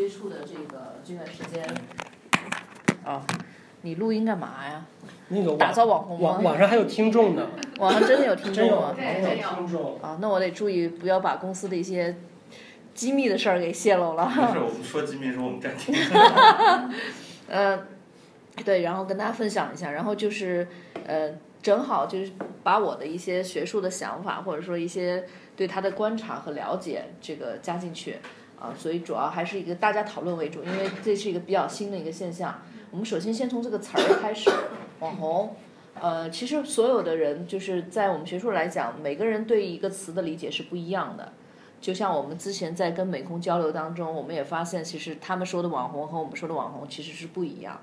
接触的这个这段时间，啊，你录音干嘛呀？那个打造网红吗网网上还有听众呢，网上真的有听众吗？真有听众。啊，那我得注意不要把公司的一些机密的事儿给泄露了。没事，我们说机密的时候我们暂停。呃，对，然后跟大家分享一下，然后就是呃，正好就是把我的一些学术的想法，或者说一些对他的观察和了解，这个加进去啊，所以主要还是一个大家讨论为主，因为这是一个比较新的一个现象。我们首先先从这个词儿开始，网红。呃，其实所有的人就是在我们学术来讲，每个人对一个词的理解是不一样的。就像我们之前在跟美空交流当中，我们也发现，其实他们说的网红和我们说的网红其实是不一样。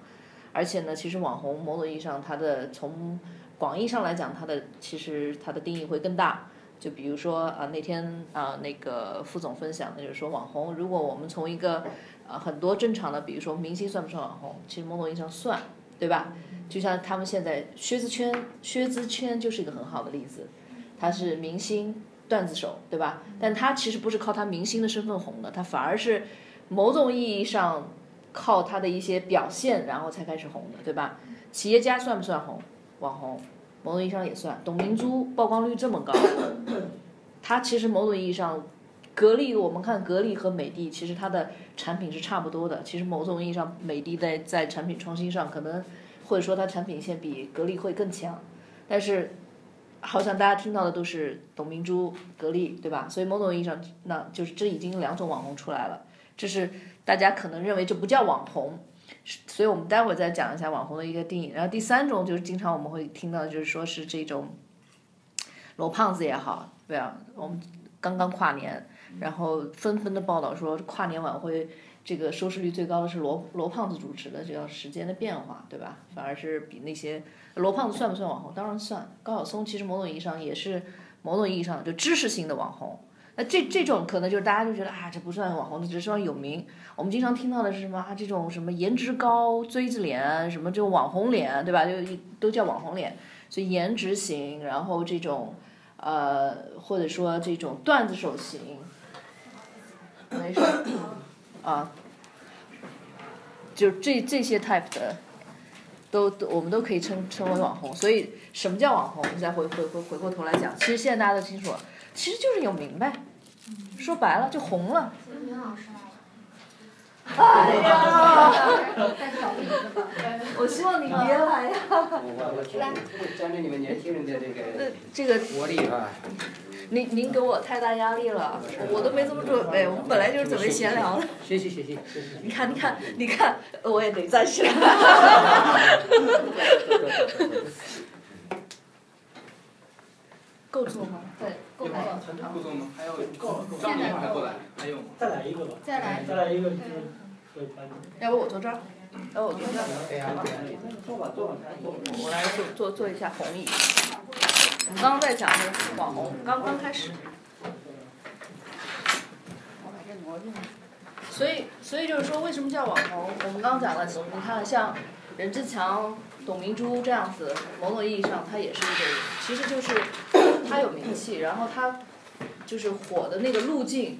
而且呢，其实网红某种意义上，它的从广义上来讲，它的其实它的定义会更大。就比如说啊，那天啊那个副总分享的就是说，网红如果我们从一个啊很多正常的，比如说明星算不算网红？其实某种意义上算，对吧？就像他们现在薛之谦，薛之谦就是一个很好的例子，他是明星段子手，对吧？但他其实不是靠他明星的身份红的，他反而是某种意义上靠他的一些表现，然后才开始红的，对吧？企业家算不算红？网红，某种意义上也算。董明珠曝光率这么高，他其实某种意义上，格力我们看格力和美的，其实它的产品是差不多的。其实某种意义上，美的在在产品创新上可能。或者说它产品线比格力会更强，但是好像大家听到的都是董明珠、格力，对吧？所以某种意义上，那就是这已经两种网红出来了，这是大家可能认为这不叫网红，所以我们待会儿再讲一下网红的一个定义。然后第三种就是经常我们会听到，就是说是这种罗胖子也好，对啊，我们刚刚跨年，然后纷纷的报道说跨年晚会。这个收视率最高的是罗罗胖子主持的，这叫时间的变化，对吧？反而是比那些罗胖子算不算网红？当然算。高晓松其实某种意义上也是某种意义上就知识性的网红。那这这种可能就是大家就觉得啊，这不算网红，只是说有名。我们经常听到的是什么啊？这种什么颜值高、锥子脸，什么这种网红脸，对吧？就都叫网红脸。所以颜值型，然后这种呃，或者说这种段子手型，没事。啊，就这这些 type 的，都都我们都可以称称为网红。所以什么叫网红？我们再回回回回过头来讲，其实现在大家都清楚了，其实就是有名呗。说白了就红了。哎呀！我希望你别来呀。我我听沾着你们年轻人的这个这个活力啊。您您给我太大压力了，我都没怎么准备，我们本来就是准备闲聊的。学习学习。你看你看你看，我也得站起来。够坐吗？对，够来。够坐吗？还有张明还过来，还有吗？再来一个吧。再来。再来一个就是。要不我坐这儿？要不我坐。坐吧坐吧。我来做做做一下红椅。我们刚刚在讲的网红，刚刚开始。所以，所以就是说，为什么叫网红？我们刚刚讲了，你看像任志强、董明珠这样子，某种意义上，他也是一个，其实就是他有名气，然后他就是火的那个路径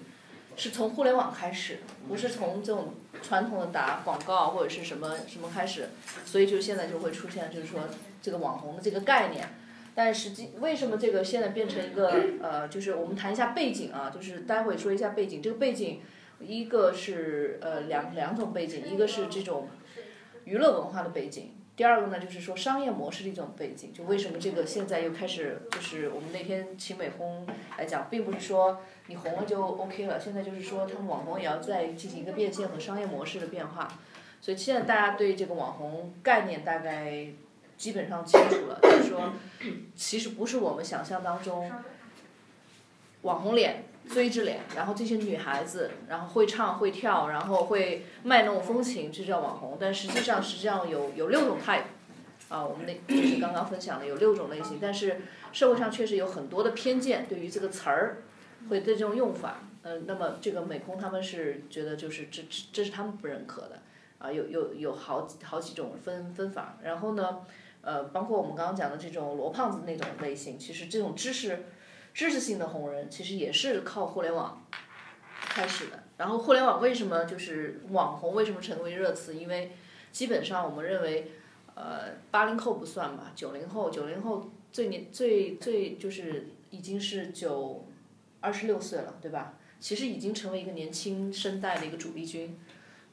是从互联网开始，不是从这种传统的打广告或者是什么什么开始，所以就现在就会出现，就是说这个网红的这个概念。但实际为什么这个现在变成一个 呃，就是我们谈一下背景啊，就是待会说一下背景。这个背景，一个是呃两两种背景，一个是这种娱乐文化的背景，第二个呢就是说商业模式的一种背景。就为什么这个现在又开始，就是我们那天请美红来讲，并不是说你红了就 OK 了，现在就是说他们网红也要再进行一个变现和商业模式的变化。所以现在大家对这个网红概念大概。基本上清楚了，就是说，其实不是我们想象当中，网红脸、锥子脸，然后这些女孩子，然后会唱会跳，然后会卖弄风情，这叫网红。但实际上，实际上有有六种 type，啊，我们那就是刚刚分享的有六种类型。但是社会上确实有很多的偏见，对于这个词儿，会对这种用法，嗯，那么这个美空他们是觉得就是这这这是他们不认可的，啊，有有有好几好几种分分法，然后呢？呃，包括我们刚刚讲的这种罗胖子那种类型，其实这种知识知识性的红人，其实也是靠互联网开始的。然后互联网为什么就是网红为什么成为热词？因为基本上我们认为，呃，八零后不算吧，九零后，九零后最年最最就是已经是九二十六岁了，对吧？其实已经成为一个年轻生代的一个主力军，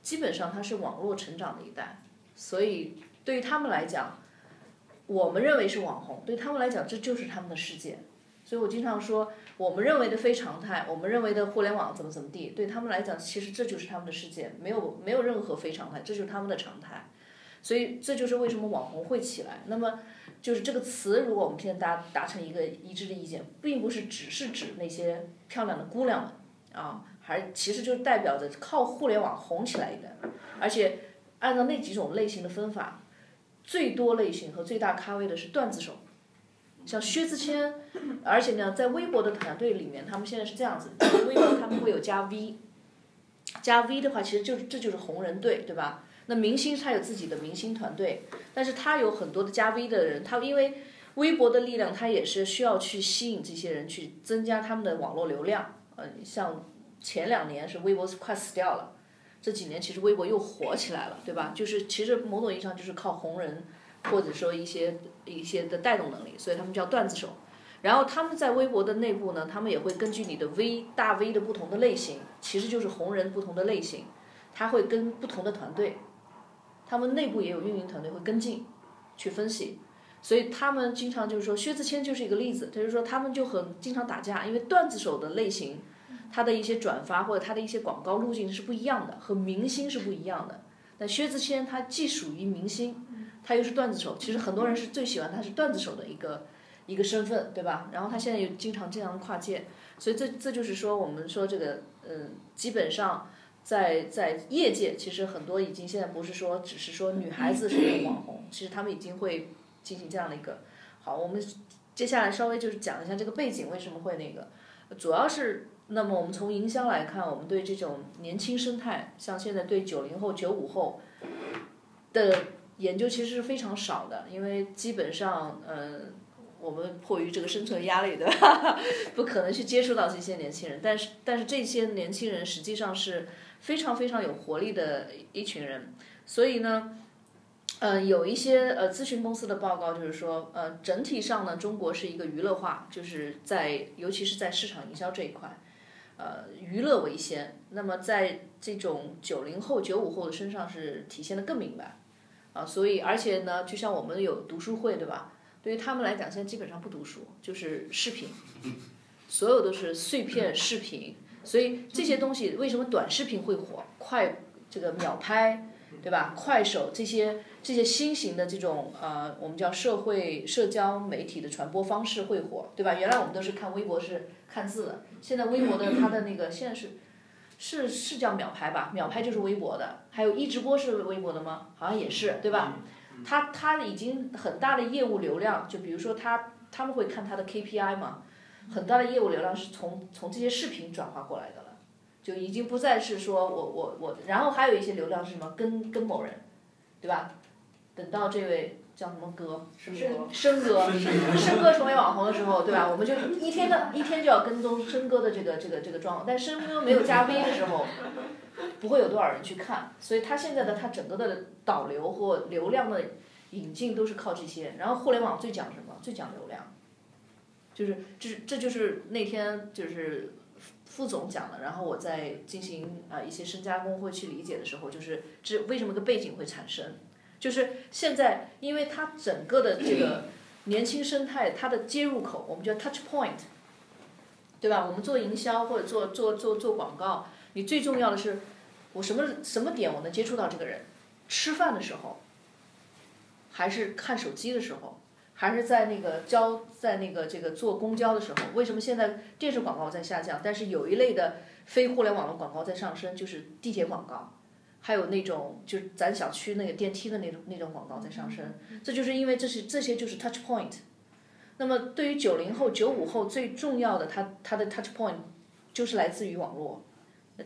基本上他是网络成长的一代，所以对于他们来讲，我们认为是网红，对他们来讲这就是他们的世界。所以我经常说，我们认为的非常态，我们认为的互联网怎么怎么地，对他们来讲，其实这就是他们的世界，没有没有任何非常态，这就是他们的常态。所以这就是为什么网红会起来。那么就是这个词，如果我们现在达达成一个一致的意见，并不是只是指那些漂亮的姑娘们啊，还其实就代表着靠互联网红起来的，而且按照那几种类型的分法，最多类型和最大咖位的是段子手。像薛之谦，而且呢，在微博的团队里面，他们现在是这样子，微博他们会有加 V，加 V 的话，其实就是这就是红人队，对吧？那明星他有自己的明星团队，但是他有很多的加 V 的人，他因为微博的力量，他也是需要去吸引这些人，去增加他们的网络流量。嗯，像前两年是微博快死掉了，这几年其实微博又火起来了，对吧？就是其实某种意义上就是靠红人，或者说一些一些的带动能力，所以他们叫段子手。然后他们在微博的内部呢，他们也会根据你的 V 大 V 的不同的类型，其实就是红人不同的类型，他会跟不同的团队。他们内部也有运营团队会跟进，去分析，所以他们经常就是说，薛之谦就是一个例子，他就说他们就很经常打架，因为段子手的类型，他的一些转发或者他的一些广告路径是不一样的，和明星是不一样的。但薛之谦他既属于明星，他又是段子手，其实很多人是最喜欢他是段子手的一个一个身份，对吧？然后他现在又经常这样跨界，所以这这就是说我们说这个，嗯，基本上。在在业界，其实很多已经现在不是说只是说女孩子是网红，其实他们已经会进行这样的一个。好，我们接下来稍微就是讲一下这个背景为什么会那个，主要是那么我们从营销来看，我们对这种年轻生态，像现在对九零后、九五后的研究其实是非常少的，因为基本上嗯，我们迫于这个生存压力，对吧？不可能去接触到这些年轻人，但是但是这些年轻人实际上是。非常非常有活力的一群人，所以呢，嗯，有一些呃咨询公司的报告就是说，呃，整体上呢，中国是一个娱乐化，就是在尤其是在市场营销这一块，呃，娱乐为先。那么在这种九零后、九五后的身上是体现的更明白，啊，所以而且呢，就像我们有读书会，对吧？对于他们来讲，现在基本上不读书，就是视频，所有都是碎片视频。所以这些东西为什么短视频会火？快这个秒拍，对吧？快手这些这些新型的这种呃，我们叫社会社交媒体的传播方式会火，对吧？原来我们都是看微博是看字的，现在微博的它的那个现在是是是叫秒拍吧？秒拍就是微博的，还有一直播是微博的吗？好像也是，对吧？他他已经很大的业务流量，就比如说他他们会看他的 KPI 嘛。很大的业务流量是从从这些视频转化过来的了，就已经不再是说我我我，然后还有一些流量是什么跟跟某人，对吧？等到这位叫什么哥，生生哥，生哥成为网红的时候，对吧？我们就一天的 一天就要跟踪生哥的这个这个这个状况，但生哥没有加 V 的时候，不会有多少人去看，所以他现在的他整个的导流或流量的引进都是靠这些，然后互联网最讲什么？最讲流量。就是，这是这就是那天就是副总讲的，然后我在进行啊一些深加工或去理解的时候，就是这为什么个背景会产生？就是现在，因为它整个的这个年轻生态，它的接入口，我们叫 touch point，对吧？我们做营销或者做做做做广告，你最重要的是我什么什么点我能接触到这个人？吃饭的时候，还是看手机的时候？还是在那个交在那个这个坐公交的时候，为什么现在电视广告在下降？但是有一类的非互联网的广告在上升，就是地铁广告，还有那种就是咱小区那个电梯的那种那种广告在上升。这就是因为这是这些就是 touch point。那么对于九零后、九五后最重要的，它它的 touch point 就是来自于网络，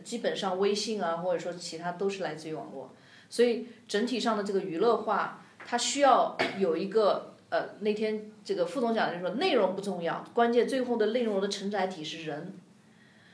基本上微信啊或者说其他都是来自于网络。所以整体上的这个娱乐化，它需要有一个。呃，那天这个副总讲的就说内容不重要，关键最后的内容的承载体是人，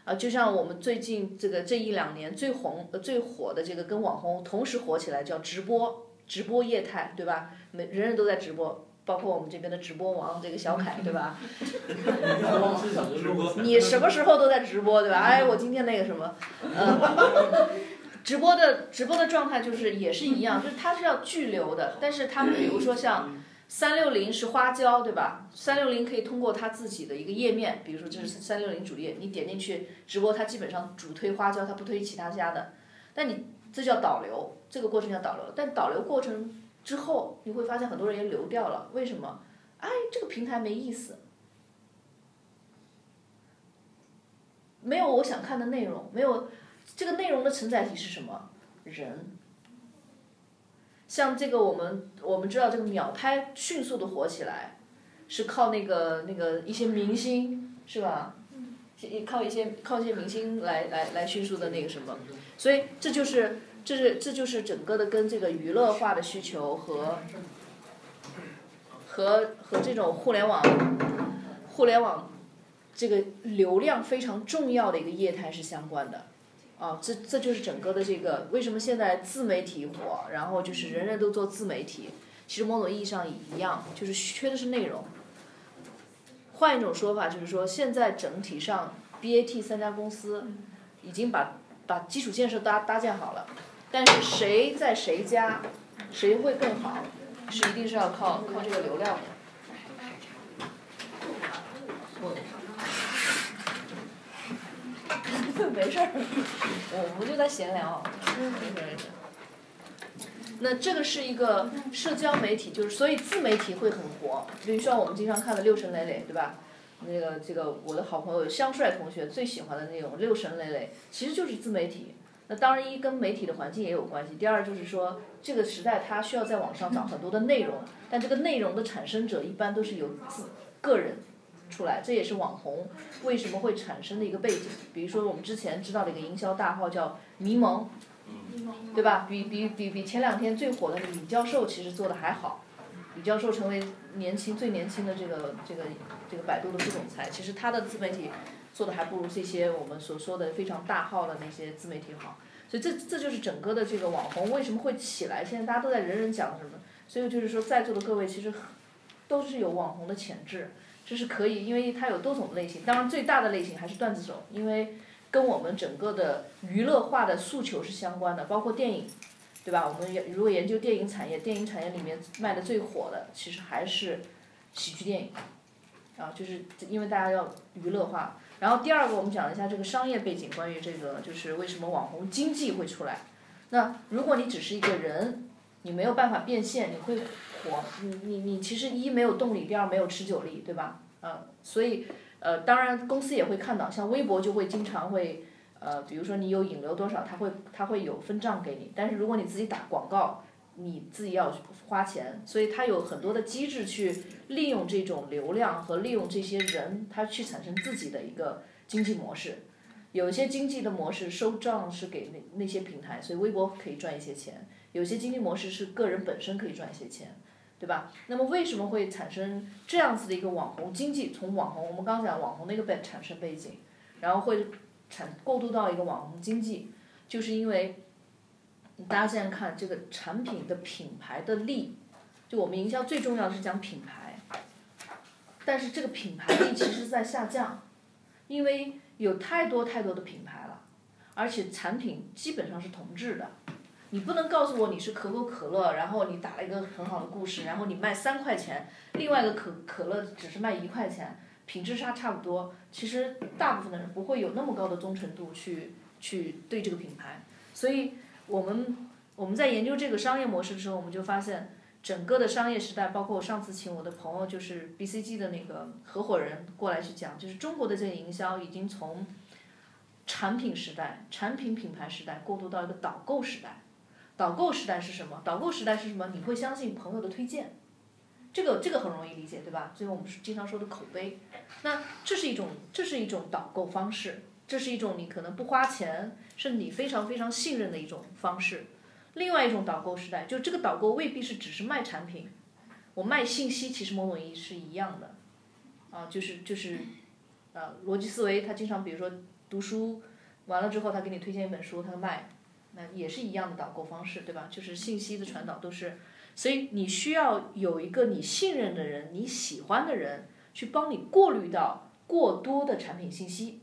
啊，就像我们最近这个这一两年最红、最火的这个跟网红同时火起来叫直播，直播业态，对吧？每人人都在直播，包括我们这边的直播王这个小凯，对吧？你什么时候都在直播，对吧？哎，我今天那个什么，呃，直播的直播的状态就是也是一样，就是它是要聚流的，但是他们比如说像三六零是花椒，对吧？三六零可以通过它自己的一个页面，比如说这是三六零主页，你点进去直播，它基本上主推花椒，它不推其他家的。但你这叫导流，这个过程叫导流，但导流过程之后，你会发现很多人也流掉了，为什么？哎，这个平台没意思。没有我想看的内容，没有这个内容的承载体是什么？人。像这个我们我们知道这个秒拍迅速的火起来，是靠那个那个一些明星是吧？靠一些靠一些明星来来来迅速的那个什么，所以这就是这是这就是整个的跟这个娱乐化的需求和和和这种互联网互联网这个流量非常重要的一个业态是相关的。啊，这这就是整个的这个为什么现在自媒体火，然后就是人人都做自媒体，其实某种意义上也一样，就是缺的是内容。换一种说法就是说，现在整体上 BAT 三家公司已经把把基础建设搭搭建好了，但是谁在谁家，谁会更好，是一定是要靠靠这个流量的。没事儿，我们就在闲聊，没事没事。那这个是一个社交媒体，就是所以自媒体会很火。比如说我们经常看的六神磊磊，对吧？那个这个我的好朋友香帅同学最喜欢的那种六神磊磊，其实就是自媒体。那当然一跟媒体的环境也有关系，第二就是说这个时代它需要在网上找很多的内容，但这个内容的产生者一般都是由自个人。出来，这也是网红为什么会产生的一个背景。比如说，我们之前知道的一个营销大号叫迷蒙，对吧？比比比比前两天最火的那个李教授其实做的还好。李教授成为年轻最年轻的这个这个这个百度的副总裁，其实他的自媒体做的还不如这些我们所说的非常大号的那些自媒体好。所以这这就是整个的这个网红为什么会起来？现在大家都在人人讲什么？所以就是说，在座的各位其实都是有网红的潜质。这是可以，因为它有多种类型。当然，最大的类型还是段子手，因为跟我们整个的娱乐化的诉求是相关的。包括电影，对吧？我们如果研究电影产业，电影产业里面卖的最火的，其实还是喜剧电影，啊，就是因为大家要娱乐化。然后第二个，我们讲一下这个商业背景，关于这个就是为什么网红经济会出来。那如果你只是一个人，你没有办法变现，你会。火，你你你其实一没有动力，第二没有持久力，对吧？呃，所以呃，当然公司也会看到，像微博就会经常会呃，比如说你有引流多少，他会他会有分账给你。但是如果你自己打广告，你自己要花钱，所以它有很多的机制去利用这种流量和利用这些人，他去产生自己的一个经济模式。有一些经济的模式收账是给那那些平台，所以微博可以赚一些钱；有些经济模式是个人本身可以赚一些钱。对吧？那么为什么会产生这样子的一个网红经济？从网红，我们刚讲网红的一个背产生背景，然后会产过渡到一个网红经济，就是因为大家现在看这个产品的品牌的力，就我们营销最重要的是讲品牌，但是这个品牌力其实在下降，因为有太多太多的品牌了，而且产品基本上是同质的。你不能告诉我你是可口可乐，然后你打了一个很好的故事，然后你卖三块钱，另外一个可可乐只是卖一块钱，品质差差不多。其实大部分的人不会有那么高的忠诚度去去对这个品牌，所以我们我们在研究这个商业模式的时候，我们就发现整个的商业时代，包括我上次请我的朋友就是 BCG 的那个合伙人过来去讲，就是中国的这个营销已经从产品时代、产品品牌时代过渡到一个导购时代。导购时代是什么？导购时代是什么？你会相信朋友的推荐，这个这个很容易理解，对吧？所以我们是经常说的口碑。那这是一种这是一种导购方式，这是一种你可能不花钱，是你非常非常信任的一种方式。另外一种导购时代，就这个导购未必是只是卖产品，我卖信息，其实某种意义是一样的，啊，就是就是，呃，逻辑思维他经常比如说读书，完了之后他给你推荐一本书，他卖，那也是一样的导购方式，对吧？就是信息的传导都是，所以你需要有一个你信任的人，你喜欢的人去帮你过滤到过多的产品信息。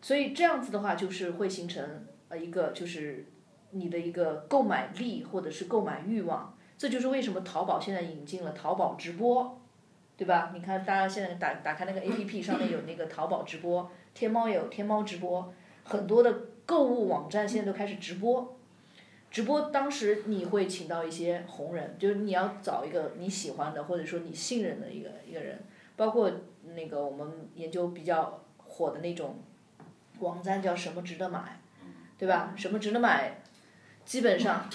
所以这样子的话，就是会形成呃一个就是你的一个购买力或者是购买欲望。这就是为什么淘宝现在引进了淘宝直播，对吧？你看大家现在打打开那个 APP 上面有那个淘宝直播，天猫也有天猫直播，很多的购物网站现在都开始直播。直播当时你会请到一些红人，就是你要找一个你喜欢的或者说你信任的一个一个人，包括那个我们研究比较火的那种网站叫什么值得买，对吧？什么值得买，基本上。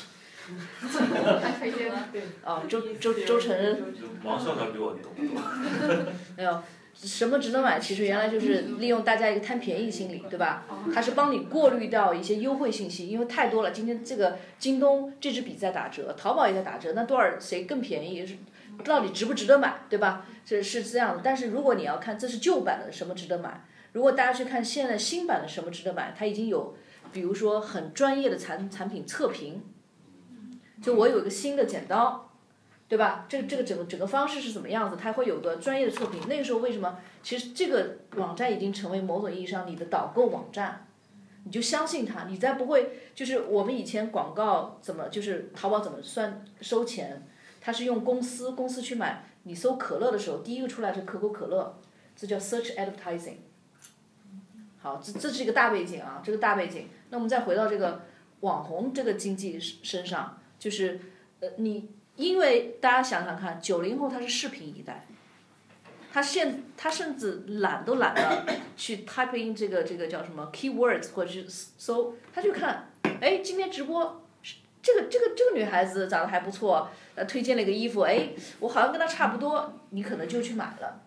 他推荐了，啊，周周周晨。王校长比我懂得多。没有，什么值得买？其实原来就是利用大家一个贪便宜心理，对吧？它是帮你过滤掉一些优惠信息，因为太多了。今天这个京东这支笔在打折，淘宝也在打折，那多少谁更便宜？是到底值不值得买，对吧？是是这样的。但是如果你要看这是旧版的什么值得买，如果大家去看现在新版的什么值得买，它已经有，比如说很专业的产产品测评。就我有一个新的剪刀，对吧？这个这个整个整个方式是怎么样子？它会有个专业的测评。那个时候为什么？其实这个网站已经成为某种意义上你的导购网站，你就相信它，你再不会就是我们以前广告怎么就是淘宝怎么算收钱？它是用公司公司去买，你搜可乐的时候，第一个出来是可口可乐，这叫 search advertising。好，这这是一个大背景啊，这个大背景。那我们再回到这个网红这个经济身上。就是，呃，你因为大家想想看，九零后他是视频一代，他现他甚至懒都懒得 去 type in 这个这个叫什么 keywords 或者是搜，他就看，哎，今天直播，这个这个这个女孩子长得还不错，呃，推荐了一个衣服，哎，我好像跟她差不多，你可能就去买了，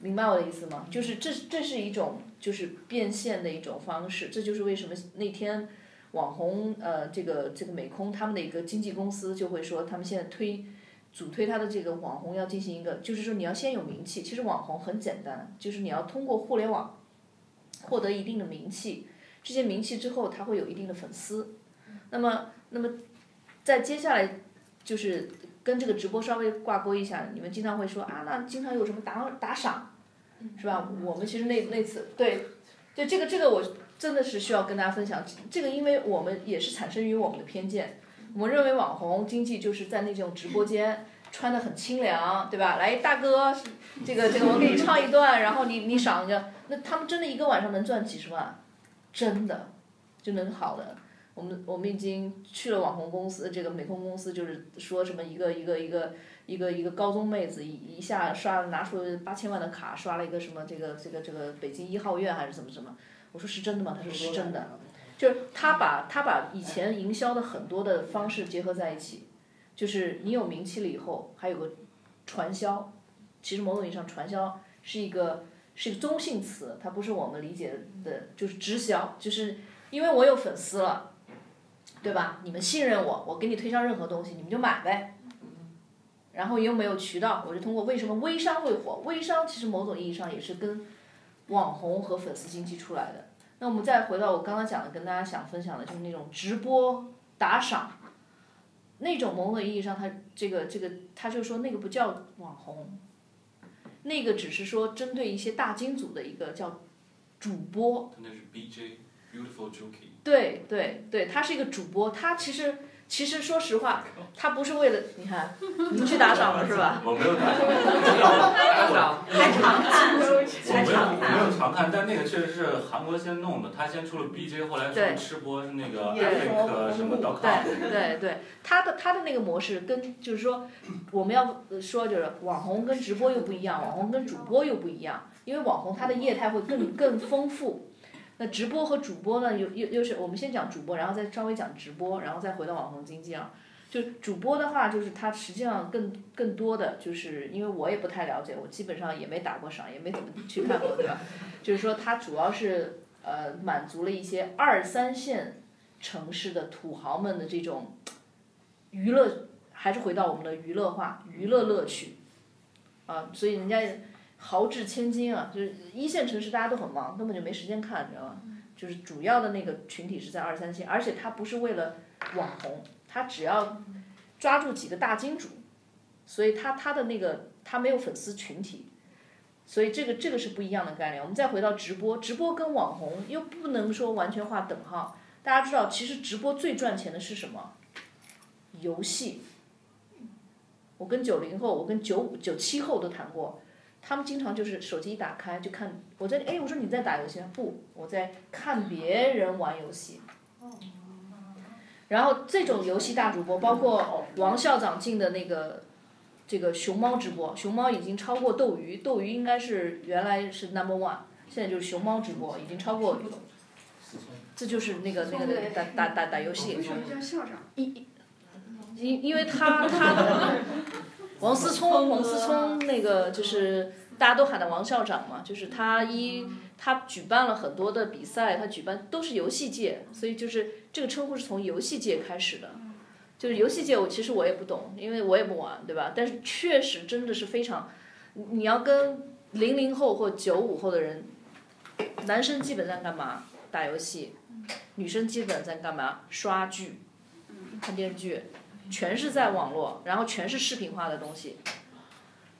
明白我的意思吗？就是这这是一种就是变现的一种方式，这就是为什么那天。网红呃，这个这个美空他们的一个经纪公司就会说，他们现在推主推他的这个网红要进行一个，就是说你要先有名气。其实网红很简单，就是你要通过互联网获得一定的名气，这些名气之后他会有一定的粉丝。那么那么在接下来就是跟这个直播稍微挂钩一下，你们经常会说啊，那经常有什么打打赏，是吧？我们其实那那次对，就这个这个我。真的是需要跟大家分享这个，因为我们也是产生于我们的偏见。我们认为网红经济就是在那种直播间穿的很清凉，对吧？来，大哥，这个这个，我给你唱一段，然后你你赏一个。那他们真的一个晚上能赚几十万，真的就能好的。我们我们已经去了网红公司，这个美空公司，就是说什么一个一个一个一个一个高中妹子一一下刷拿出八千万的卡，刷了一个什么这个这个这个北京一号院还是什么什么。我说是真的吗？他说是真的，就是他把他把以前营销的很多的方式结合在一起，就是你有名气了以后，还有个传销，其实某种意义上传销是一个是一个中性词，它不是我们理解的，就是直销，就是因为我有粉丝了，对吧？你们信任我，我给你推销任何东西，你们就买呗。然后又没有渠道，我就通过为什么微商会火？微商其实某种意义上也是跟。网红和粉丝经济出来的，那我们再回到我刚刚讲的，跟大家想分享的就是那种直播打赏，那种某种意义上，他这个这个，他就说那个不叫网红，那个只是说针对一些大金主的一个叫主播。那是 BJ Beautiful Jockey。对对对，他是一个主播，他其实。其实说实话，他不是为了你看，你去打赏了是吧？我没有打赏，还常看，还常看。没有常看，但那个确实是韩国先弄的，他先出了 BJ，后来出吃播是那个 Epic 什么 dot com。对对对，他的他的那个模式跟就是说，我们要说就是网红跟直播又不一样，网红跟主播又不一样，因为网红他的业态会更更丰富。那直播和主播呢？又又又是我们先讲主播，然后再稍微讲直播，然后再回到网红经济啊。就主播的话，就是他实际上更更多的，就是因为我也不太了解，我基本上也没打过赏，也没怎么去看过，对吧？就是说，他主要是呃满足了一些二三线城市的土豪们的这种娱乐，还是回到我们的娱乐化、娱乐乐趣啊。所以人家豪掷千金啊，就是一线城市大家都很忙，根本就没时间看，你知道吗？就是主要的那个群体是在二三线，而且他不是为了网红，他只要抓住几个大金主，所以他他的那个他没有粉丝群体，所以这个这个是不一样的概念。我们再回到直播，直播跟网红又不能说完全划等号。大家知道，其实直播最赚钱的是什么？游戏。我跟九零后，我跟九五、九七后都谈过，他们经常就是手机一打开就看，我在哎，我说你在打游戏？不，我在看别人玩游戏。然后这种游戏大主播，包括王校长进的那个这个熊猫直播，熊猫已经超过斗鱼，斗鱼应该是原来是 number one，现在就是熊猫直播已经超过，这就是那个那个那个打打打打游戏。为什么叫校长？一因因为他他王思聪王思聪那个就是大家都喊他王校长嘛，就是他一他举办了很多的比赛，他举办都是游戏界，所以就是这个称呼是从游戏界开始的。就是游戏界我其实我也不懂，因为我也不玩，对吧？但是确实真的是非常，你要跟零零后或九五后的人，男生基本在干嘛？打游戏，女生基本在干嘛？刷剧，看电视剧。全是在网络，然后全是视频化的东西，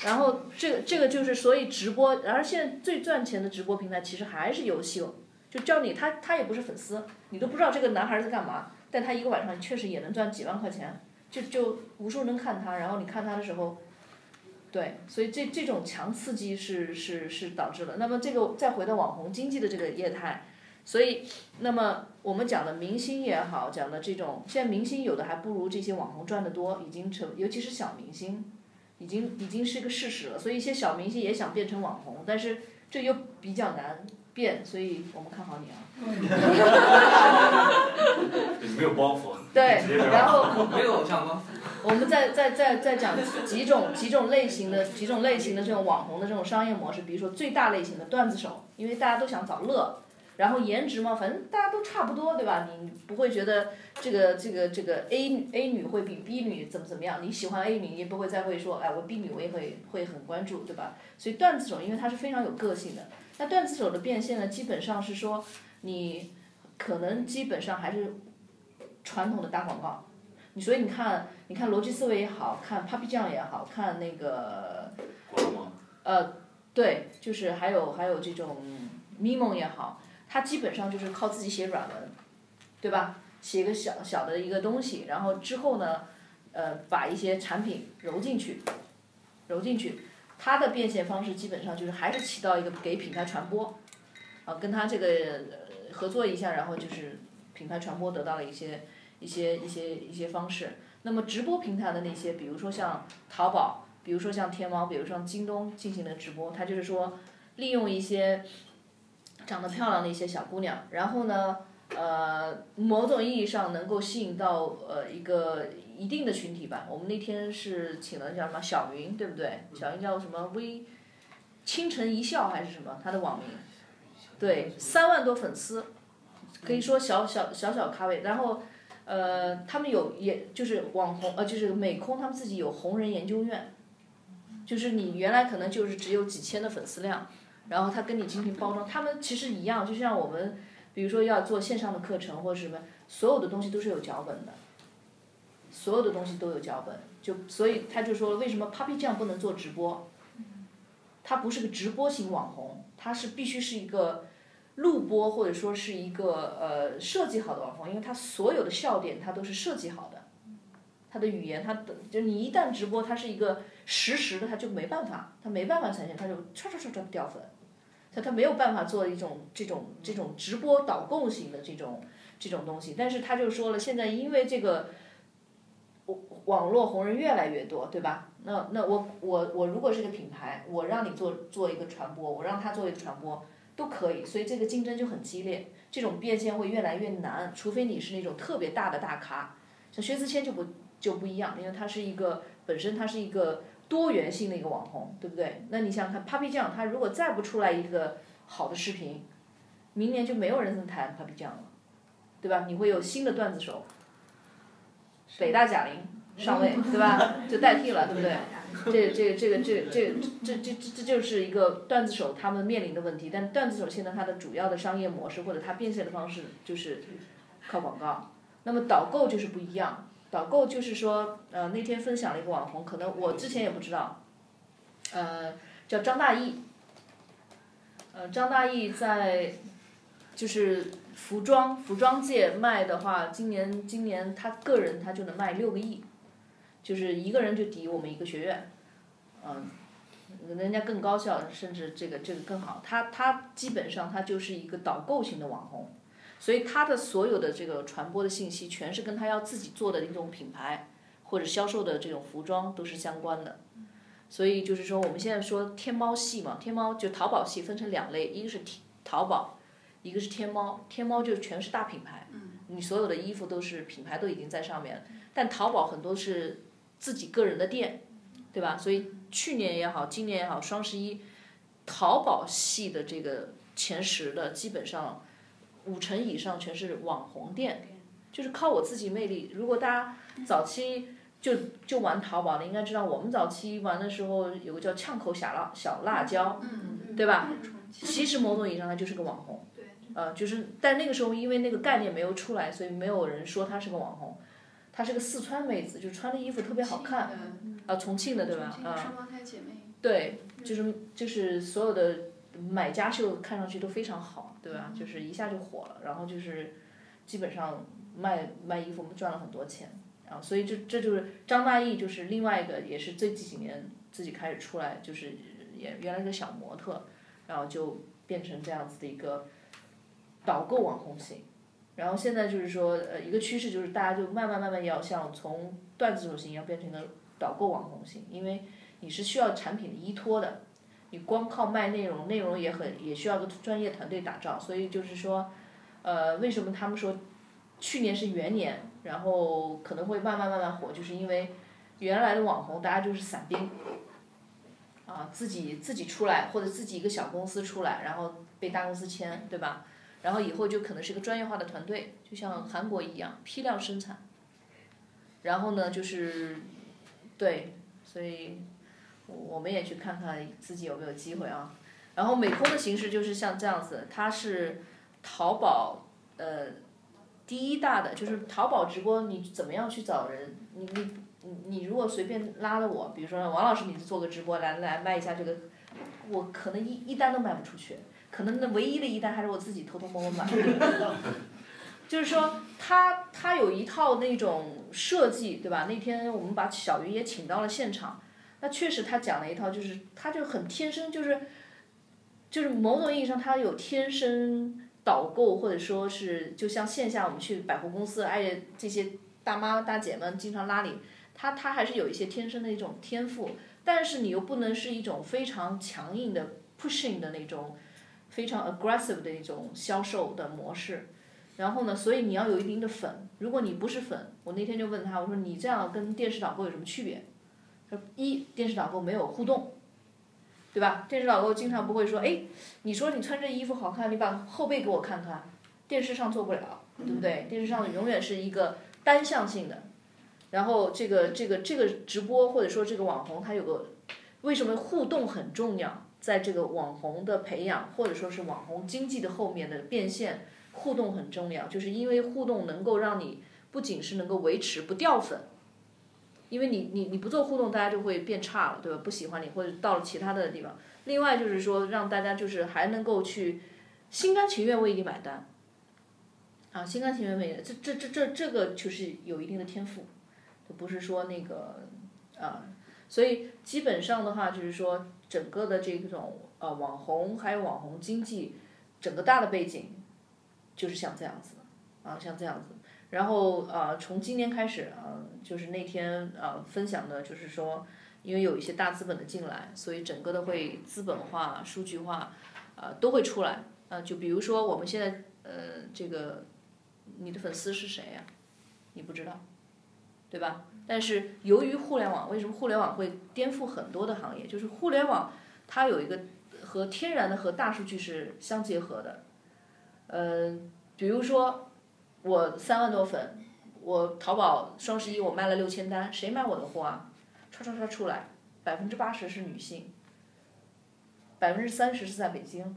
然后这个这个就是所以直播，然后现在最赚钱的直播平台其实还是游戏，就叫你他他也不是粉丝，你都不知道这个男孩在干嘛，但他一个晚上确实也能赚几万块钱，就就无数人看他，然后你看他的时候，对，所以这这种强刺激是是是导致了，那么这个再回到网红经济的这个业态。所以，那么我们讲的明星也好，讲的这种，现在明星有的还不如这些网红赚的多，已经成，尤其是小明星，已经已经是个事实。了。所以一些小明星也想变成网红，但是这又比较难变，所以我们看好你啊。没有包袱。对，然后没有偶像包袱。我们再再再再讲几种几种类型的几种类型的这种网红的这种商业模式，比如说最大类型的段子手，因为大家都想找乐。然后颜值嘛，反正大家都差不多，对吧？你不会觉得这个这个这个 A A 女会比 B 女怎么怎么样？你喜欢 A 女，你也不会再会说，哎，我 B 女我也会会很关注，对吧？所以段子手，因为他是非常有个性的。那段子手的变现呢，基本上是说，你可能基本上还是传统的打广告。你所以你看，你看逻辑思维也好看，Papi 酱也好看，那个呃，对，就是还有还有这种咪蒙也好。他基本上就是靠自己写软文，对吧？写一个小小的一个东西，然后之后呢，呃，把一些产品揉进去，揉进去，他的变现方式基本上就是还是起到一个给品牌传播，啊，跟他这个合作一下，然后就是品牌传播得到了一些一些一些一些方式。那么直播平台的那些，比如说像淘宝，比如说像天猫，比如说京东进行的直播，他就是说利用一些。长得漂亮的一些小姑娘，然后呢，呃，某种意义上能够吸引到呃一个一定的群体吧。我们那天是请了叫什么小云，对不对？小云叫什么微，倾城一笑还是什么？她的网名，对，三万多粉丝，可以说小小小小咖位。然后，呃，他们有也就是网红，呃，就是美空他们自己有红人研究院，就是你原来可能就是只有几千的粉丝量。然后他跟你进行包装，他们其实一样，就像我们，比如说要做线上的课程或者什么，所有的东西都是有脚本的，所有的东西都有脚本，就所以他就说为什么 Papi 酱不能做直播？他不是个直播型网红，他是必须是一个录播或者说是一个呃设计好的网红，因为他所有的笑点他都是设计好的，他的语言他的就你一旦直播，他是一个实时的，他就没办法，他没办法呈现，他就唰唰唰唰掉粉。他他没有办法做一种这种这种直播导购型的这种这种东西，但是他就说了，现在因为这个网网络红人越来越多，对吧？那那我我我如果是个品牌，我让你做做一个传播，我让他做一个传播都可以，所以这个竞争就很激烈，这种变现会越来越难，除非你是那种特别大的大咖，像薛之谦就不就不一样，因为他是一个本身他是一个。多元性的一个网红，对不对？那你想想看，Papi 酱他如果再不出来一个好的视频，明年就没有人能谈 Papi 酱了，对吧？你会有新的段子手，北大贾玲，上位，对吧？就代替了，对不对？这这这个这这这这这这就是一个段子手他们面临的问题。但段子手现在它的主要的商业模式或者它变现的方式就是靠广告。那么导购就是不一样，导购就是说，呃，那天分享了一个网红，可能我之前也不知道，呃，叫张大奕。呃，张大奕在就是服装服装界卖的话，今年今年他个人他就能卖六个亿，就是一个人就抵我们一个学院，嗯，人家更高效，甚至这个这个更好。他他基本上他就是一个导购型的网红，所以他的所有的这个传播的信息，全是跟他要自己做的一种品牌或者销售的这种服装都是相关的。所以就是说，我们现在说天猫系嘛，天猫就淘宝系分成两类，一个是淘宝，一个是天猫。天猫就全是大品牌，你所有的衣服都是品牌都已经在上面。但淘宝很多是自己个人的店，对吧？所以去年也好，今年也好，双十一，淘宝系的这个前十的基本上五成以上全是网红店，就是靠我自己魅力。如果大家早期。就就玩淘宝的应该知道，我们早期玩的时候有个叫呛口小辣小辣椒，对吧？其实某种意义上它就是个网红，呃，就是但那个时候因为那个概念没有出来，所以没有人说她是个网红。她是个四川妹子，就穿的衣服特别好看，啊，重庆的对吧？啊，对，就是就是所有的买家秀看上去都非常好，对吧？就是一下就火了，然后就是基本上卖卖衣服我们赚了很多钱。然后，所以这这就是张大奕，就是另外一个，也是这几年自己开始出来，就是也原来是个小模特，然后就变成这样子的一个导购网红型，然后现在就是说，呃，一个趋势就是大家就慢慢慢慢要像从段子手型要变成一个导购网红型，因为你是需要产品的依托的，你光靠卖内容，内容也很也需要个专业团队打造，所以就是说，呃，为什么他们说去年是元年？然后可能会慢慢慢慢火，就是因为原来的网红大家就是散兵，啊，自己自己出来或者自己一个小公司出来，然后被大公司签，对吧？然后以后就可能是个专业化的团队，就像韩国一样批量生产。然后呢，就是对，所以我们也去看看自己有没有机会啊。然后美空的形式就是像这样子，它是淘宝呃。第一大的就是淘宝直播，你怎么样去找人？你你你你如果随便拉了我，比如说王老师，你做个直播来来卖一下这个，我可能一一单都卖不出去，可能那唯一的一单还是我自己偷偷摸摸买。就是说，他他有一套那种设计，对吧？那天我们把小鱼也请到了现场，那确实他讲了一套，就是他就很天生，就是就是某种意义上他有天生。导购或者说是就像线下我们去百货公司，哎，这些大妈大姐们经常拉你，他他还是有一些天生的一种天赋，但是你又不能是一种非常强硬的 pushing 的那种，非常 aggressive 的一种销售的模式，然后呢，所以你要有一定的粉，如果你不是粉，我那天就问他，我说你这样跟电视导购有什么区别？一电视导购没有互动。对吧？电视导购经常不会说，哎，你说你穿这衣服好看，你把后背给我看看。电视上做不了，对不对？电视上永远是一个单向性的。然后这个这个这个直播或者说这个网红，他有个为什么互动很重要？在这个网红的培养或者说是网红经济的后面的变现，互动很重要，就是因为互动能够让你不仅是能够维持不掉粉。因为你你你不做互动，大家就会变差了，对吧？不喜欢你，或者到了其他的地方。另外就是说，让大家就是还能够去心甘情愿为你买单，啊，心甘情愿为你这这这这这个就是有一定的天赋，不是说那个啊，所以基本上的话就是说，整个的这种呃网红还有网红经济，整个大的背景就是像这样子，啊，像这样子。然后呃，从今年开始啊，就是那天呃分享的，就是说，因为有一些大资本的进来，所以整个的会资本化、数据化，呃，都会出来。呃，就比如说我们现在呃这个，你的粉丝是谁呀？你不知道，对吧？但是由于互联网，为什么互联网会颠覆很多的行业？就是互联网它有一个和天然的和大数据是相结合的。嗯，比如说。我三万多粉，我淘宝双十一我卖了六千单，谁买我的货啊？唰唰唰出来，百分之八十是女性，百分之三十是在北京，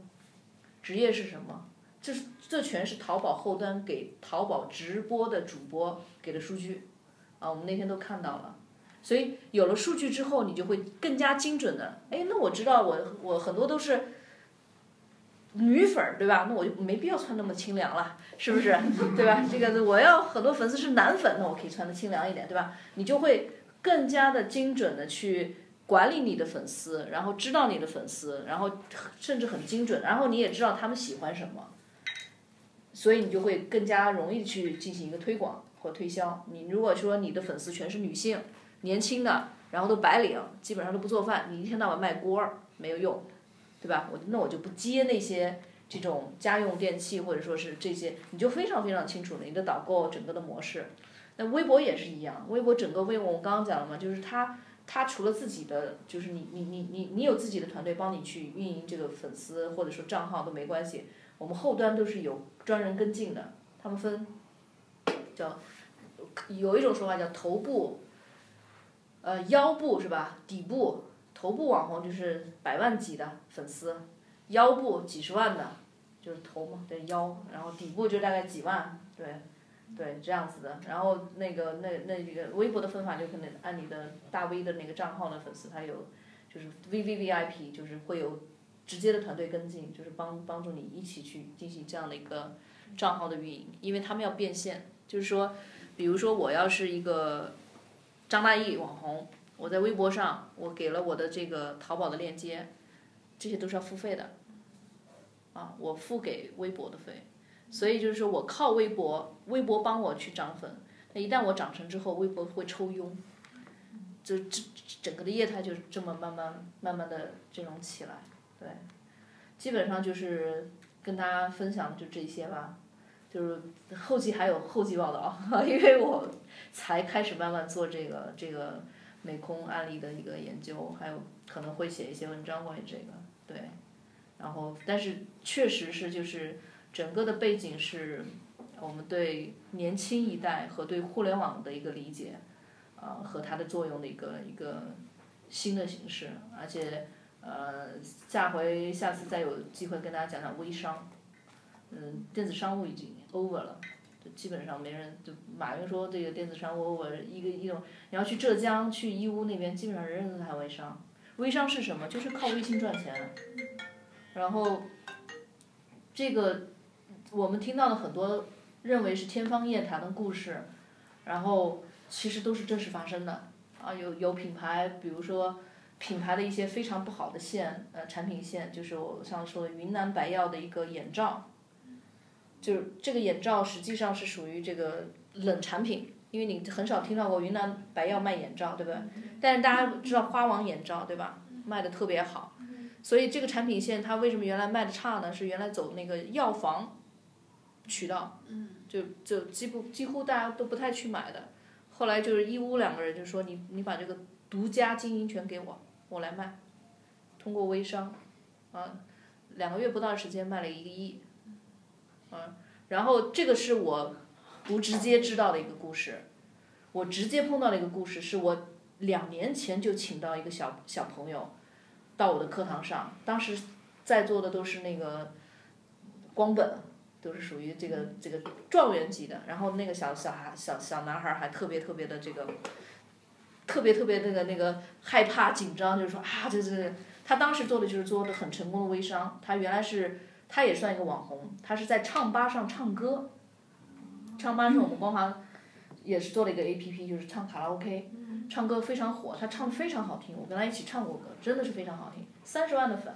职业是什么？这是这全是淘宝后端给淘宝直播的主播给的数据，啊，我们那天都看到了。所以有了数据之后，你就会更加精准的，哎，那我知道我我很多都是女粉儿，对吧？那我就没必要穿那么清凉了，是不是？对吧？这个我要很多粉丝是男粉，那我可以穿的清凉一点，对吧？你就会更加的精准的去管理你的粉丝，然后知道你的粉丝，然后甚至很精准，然后你也知道他们喜欢什么，所以你就会更加容易去进行一个推广或推销。你如果说你的粉丝全是女性，年轻的，然后都白领，基本上都不做饭，你一天到晚卖锅儿没有用，对吧？我那我就不接那些这种家用电器或者说是这些，你就非常非常清楚了你的导购整个的模式。那微博也是一样，微博整个微博我刚刚讲了嘛，就是它它除了自己的，就是你你你你你有自己的团队帮你去运营这个粉丝或者说账号都没关系，我们后端都是有专人跟进的，他们分叫有一种说法叫头部。呃，腰部是吧？底部、头部网红就是百万级的粉丝，腰部几十万的，就是头嘛，对腰，然后底部就大概几万，对，对这样子的。然后那个那那个微博的分法就可能按你的大 V 的那个账号的粉丝，他有就是 VVVIP，就是会有直接的团队跟进，就是帮帮助你一起去进行这样的一个账号的运营，因为他们要变现，就是说，比如说我要是一个。张大奕网红，我在微博上，我给了我的这个淘宝的链接，这些都是要付费的，啊，我付给微博的费，所以就是说我靠微博，微博帮我去涨粉，那一旦我涨成之后，微博会抽佣，就这整个的业态就这么慢慢慢慢的这种起来，对，基本上就是跟大家分享就这些吧。就是后期还有后期报道，因为我才开始慢慢做这个这个美空案例的一个研究，还有可能会写一些文章关于这个，对，然后但是确实是就是整个的背景是我们对年轻一代和对互联网的一个理解，啊和它的作用的一个一个新的形式，而且呃下回下次再有机会跟大家讲讲微商，嗯电子商务已经。over 了，基本上没人。就马云说这个电子商务我一个一种，你要去浙江去义乌那边，基本上人人都谈微商。微商是什么？就是靠微信赚钱。然后，这个我们听到的很多认为是天方夜谭的故事，然后其实都是真实发生的。啊，有有品牌，比如说品牌的一些非常不好的线，呃，产品线，就是我上次说的云南白药的一个眼罩。就是这个眼罩实际上是属于这个冷产品，因为你很少听到过云南白药卖眼罩，对不对？但是大家知道花王眼罩，对吧？卖的特别好，所以这个产品线它为什么原来卖的差呢？是原来走那个药房渠道，就就几乎几乎大家都不太去买的。后来就是义乌两个人就说你你把这个独家经营权给我，我来卖，通过微商，啊，两个月不到时间卖了一个亿。嗯，然后这个是我不直接知道的一个故事，我直接碰到的一个故事是我两年前就请到一个小小朋友到我的课堂上，当时在座的都是那个光本，都是属于这个这个状元级的，然后那个小小孩小小男孩还特别特别的这个特别特别那个那个害怕紧张，就是说啊，这这他当时做的就是做的很成功的微商，他原来是。他也算一个网红，他是在唱吧上唱歌，唱吧是我们光华也是做了一个 A P P，就是唱卡拉 O K，唱歌非常火，他唱的非常好听，我跟他一起唱过歌，真的是非常好听。三十万的粉，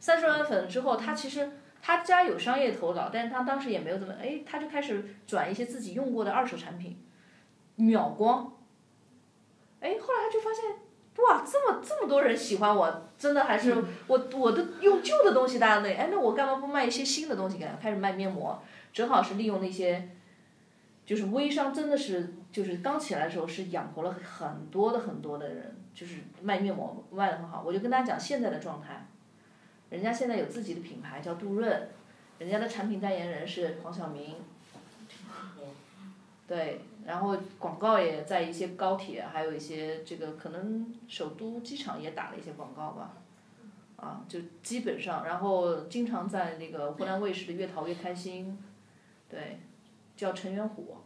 三十万粉之后，他其实他家有商业头脑，但是他当时也没有怎么，哎，他就开始转一些自己用过的二手产品，秒光，哎，后来他就发现。哇，这么这么多人喜欢我，真的还是我我都用旧的东西，大家那哎，那我干嘛不卖一些新的东西给他？开始卖面膜，正好是利用那些，就是微商，真的是就是刚起来的时候是养活了很多的很多的人，就是卖面膜卖的很好。我就跟大家讲现在的状态，人家现在有自己的品牌叫杜润，人家的产品代言人是黄晓明，对，然后广告也在一些高铁，还有一些这个可能首都机场也打了一些广告吧，啊，就基本上，然后经常在那个湖南卫视的《越逃越开心》，对，叫陈元虎，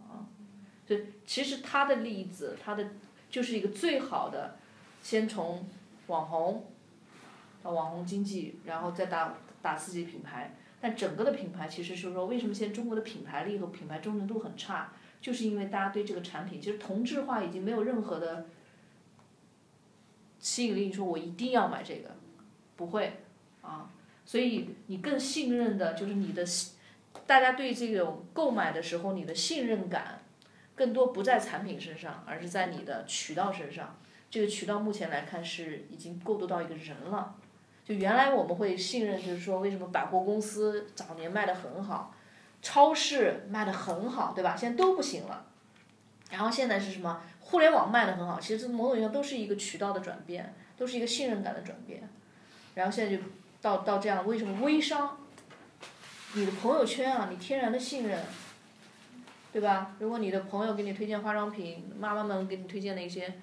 啊，就其实他的例子，他的就是一个最好的，先从网红，到网红经济，然后再打打自己品牌。但整个的品牌其实是说，为什么现在中国的品牌力和品牌忠诚度很差，就是因为大家对这个产品其实同质化已经没有任何的吸引力，你说我一定要买这个，不会啊，所以你更信任的就是你的，大家对这种购买的时候你的信任感，更多不在产品身上，而是在你的渠道身上。这个渠道目前来看是已经过渡到一个人了。就原来我们会信任，就是说为什么百货公司早年卖的很好，超市卖的很好，对吧？现在都不行了。然后现在是什么？互联网卖的很好，其实某种意义上都是一个渠道的转变，都是一个信任感的转变。然后现在就到到这样，为什么微商？你的朋友圈啊，你天然的信任，对吧？如果你的朋友给你推荐化妆品，妈妈们给你推荐的一些，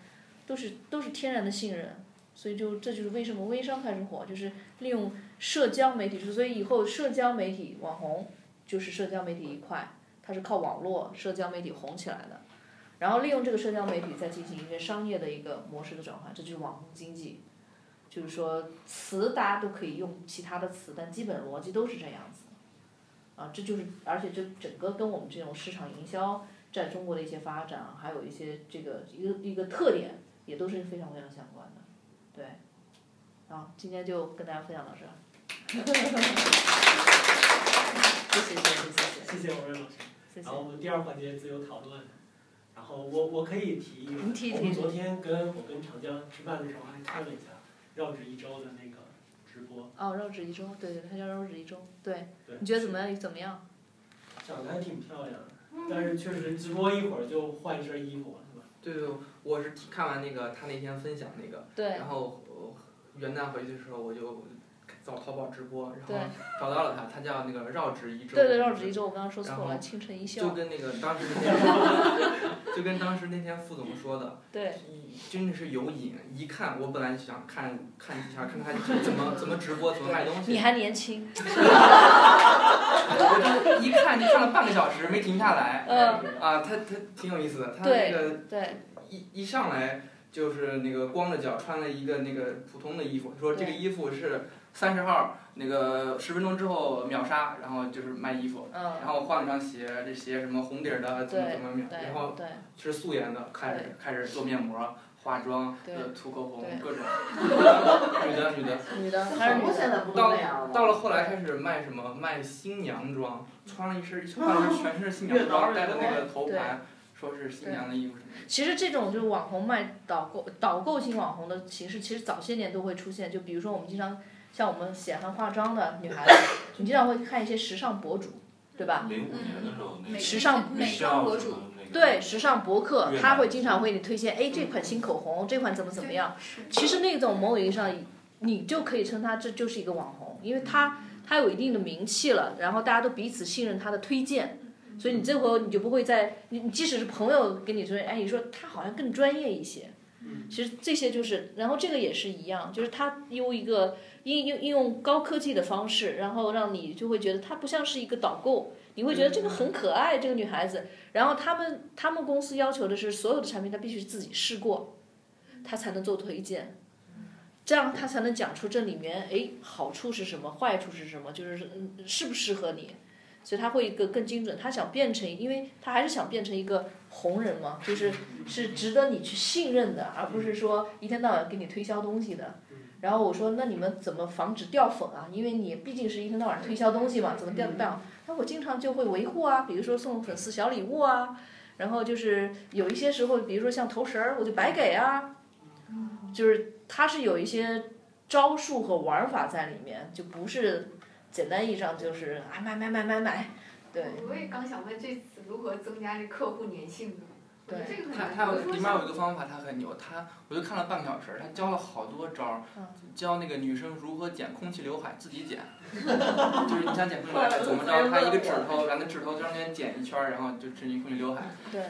都是都是天然的信任。所以就这就是为什么微商开始火，就是利用社交媒体，所以以后社交媒体网红就是社交媒体一块，它是靠网络社交媒体红起来的，然后利用这个社交媒体再进行一个商业的一个模式的转换，这就是网红经济。就是说词大家都可以用其他的词，但基本逻辑都是这样子。啊，这就是而且这整个跟我们这种市场营销在中国的一些发展，还有一些这个一个一个特点，也都是非常非常相关的。对，啊，今天就跟大家分享到这。谢谢谢谢谢谢。谢谢王瑞老师。谢谢。然后我们第二环节自由讨论，然后我我可以提一提我们昨天跟我跟长江吃饭的时候还看了一下绕指一周的那个直播。哦，绕指一周，对对，它叫绕指一周，对。对。你觉得怎么样？怎么样？长得还挺漂亮的，但是确实直播一会儿就换一身衣服，是吧？对对，我是看完那个他那天分享那个，然后元旦回去的时候我就找淘宝直播，然后找到了他，他叫那个绕指一周。对对，绕指一周，我刚刚说错了，倾城一笑。就跟那个当时那天，就跟当时那天副总说的，对，真的是有瘾，一看我本来想看看一下，看他怎么怎么直播，怎么卖东西。你还年轻。我就一看就看了半个小时没停下来。嗯。啊，他他挺有意思的，他那个对。一一上来就是那个光着脚穿了一个那个普通的衣服，说这个衣服是三十号，那个十分钟之后秒杀，然后就是卖衣服，然后换了双鞋，这鞋什么红底儿的，怎么怎么秒，然后是素颜的，开始开始做面膜、化妆、涂口红，各种，女的女的，女的还是女的，到到了后来开始卖什么卖新娘装，穿了一身 穿了全身新娘装，戴的那个头牌。说是新娘的衣服什么？其实这种就是网红卖导购导购型网红的形式，其实早些年都会出现。就比如说我们经常像我们喜欢化妆的女孩子，你经常会看一些时尚博主，对吧？零五年的时候，时尚美妆博主，对时尚博客，他会经常为你推荐，哎，这款新口红，这款怎么怎么样？其实那种某种意义上，你就可以称他这就是一个网红，因为他他有一定的名气了，然后大家都彼此信任他的推荐。所以你这回你就不会再你你即使是朋友跟你说，哎，你说他好像更专业一些，其实这些就是，然后这个也是一样，就是他用一个应应应用高科技的方式，然后让你就会觉得他不像是一个导购，你会觉得这个很可爱，这个女孩子，然后他们他们公司要求的是所有的产品他必须自己试过，他才能做推荐，这样他才能讲出这里面哎好处是什么，坏处是什么，就是适不适合你。所以他会一个更精准，他想变成，因为他还是想变成一个红人嘛，就是是值得你去信任的，而不是说一天到晚给你推销东西的。然后我说，那你们怎么防止掉粉啊？因为你毕竟是一天到晚推销东西嘛，怎么掉掉？那我经常就会维护啊，比如说送粉丝小礼物啊，然后就是有一些时候，比如说像头绳儿，我就白给啊，就是他是有一些招数和玩法在里面，就不是。简单意义上就是啊买买买买买，对。我也刚想问这次如何增加这客户粘性呢？对，他他有里面有一个方法，他很牛，他我就看了半个小时，他教了好多招儿，教那个女生如何剪空气刘海，自己剪，就是你想剪空气刘海 怎么着，他一个指头，然后指头中间剪一圈儿，然后就指你空气刘海，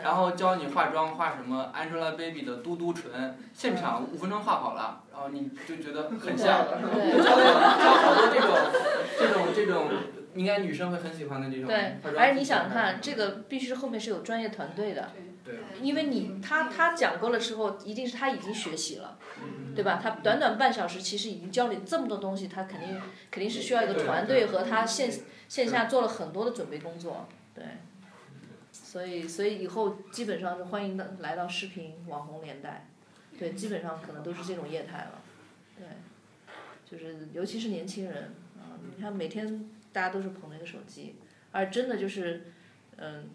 然后教你化妆，画什么 Angelababy 的嘟嘟唇，现场五分钟画好了，然后你就觉得很像，教教好多这种这种这种。应该女生会很喜欢的这种。对，而且你想看，这个必须后面是有专业团队的。对。因为你他他讲过了之后，一定是他已经学习了，对吧？他短短半小时，其实已经教你这么多东西，他肯定肯定是需要一个团队和他线线下做了很多的准备工作，对。所以所以以后基本上是欢迎的来到视频网红年代，对，基本上可能都是这种业态了，对。就是尤其是年轻人啊，你看每天。大家都是捧着一个手机，而真的就是，嗯，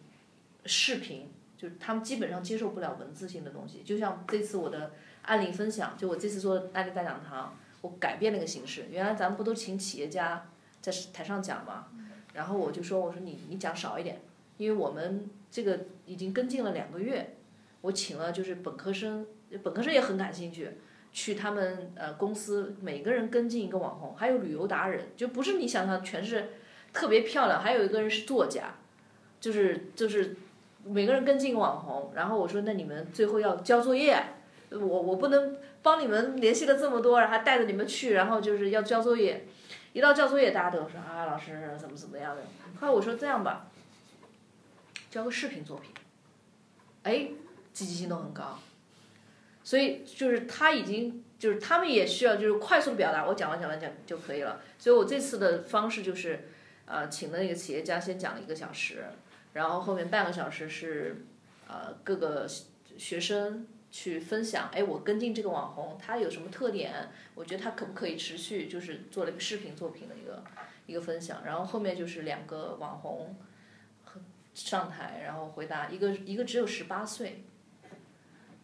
视频，就是他们基本上接受不了文字性的东西。就像这次我的案例分享，就我这次做案例大讲堂，我改变了个形式。原来咱们不都请企业家在台上讲嘛？然后我就说，我说你你讲少一点，因为我们这个已经跟进了两个月，我请了就是本科生，本科生也很感兴趣。去他们呃公司，每个人跟进一个网红，还有旅游达人，就不是你想象全是特别漂亮，还有一个人是作家，就是就是每个人跟进网红，然后我说那你们最后要交作业，我我不能帮你们联系了这么多，然后带着你们去，然后就是要交作业，一到交作业大家都说啊老师怎么怎么样的，后来我说这样吧，交个视频作品，哎，积极性都很高。所以就是他已经就是他们也需要就是快速的表达，我讲完讲完讲就可以了。所以我这次的方式就是，呃，请的那个企业家先讲了一个小时，然后后面半个小时是，呃，各个学生去分享，哎，我跟进这个网红，他有什么特点？我觉得他可不可以持续？就是做了一个视频作品的一个一个分享，然后后面就是两个网红上台，然后回答，一个一个只有十八岁。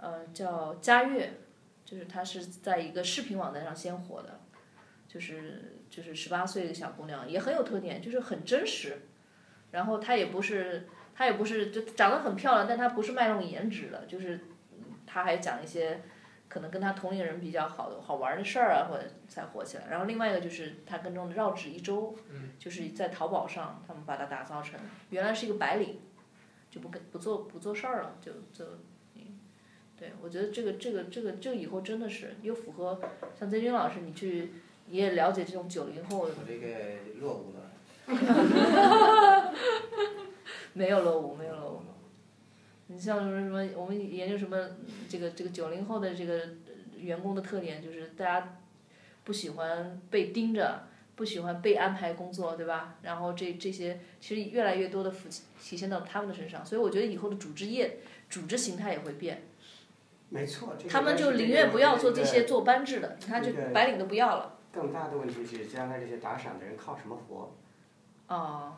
呃，叫佳悦，就是她是在一个视频网站上先火的，就是就是十八岁的小姑娘，也很有特点，就是很真实。然后她也不是，她也不是就长得很漂亮，但她不是卖弄颜值的，就是她还讲一些可能跟她同龄人比较好的好玩的事儿啊，或者才火起来。然后另外一个就是她跟踪的绕指一周，就是在淘宝上，他们把它打造成原来是一个白领，就不跟不做不做事儿了，就就。对，我觉得这个这个这个这个以后真的是又符合像曾军老师，你去你也了解这种九零后。我这个落伍了。没有落伍，没有落伍。你像什么什么，我们研究什么这个这个九零后的这个员工的特点，就是大家不喜欢被盯着，不喜欢被安排工作，对吧？然后这这些其实越来越多的体体现到他们的身上，所以我觉得以后的组织业组织形态也会变。没错，他们就宁愿不要做这些做班制的，他就白领都不要了。更大的问题是，将来这些打赏的人靠什么活？哦。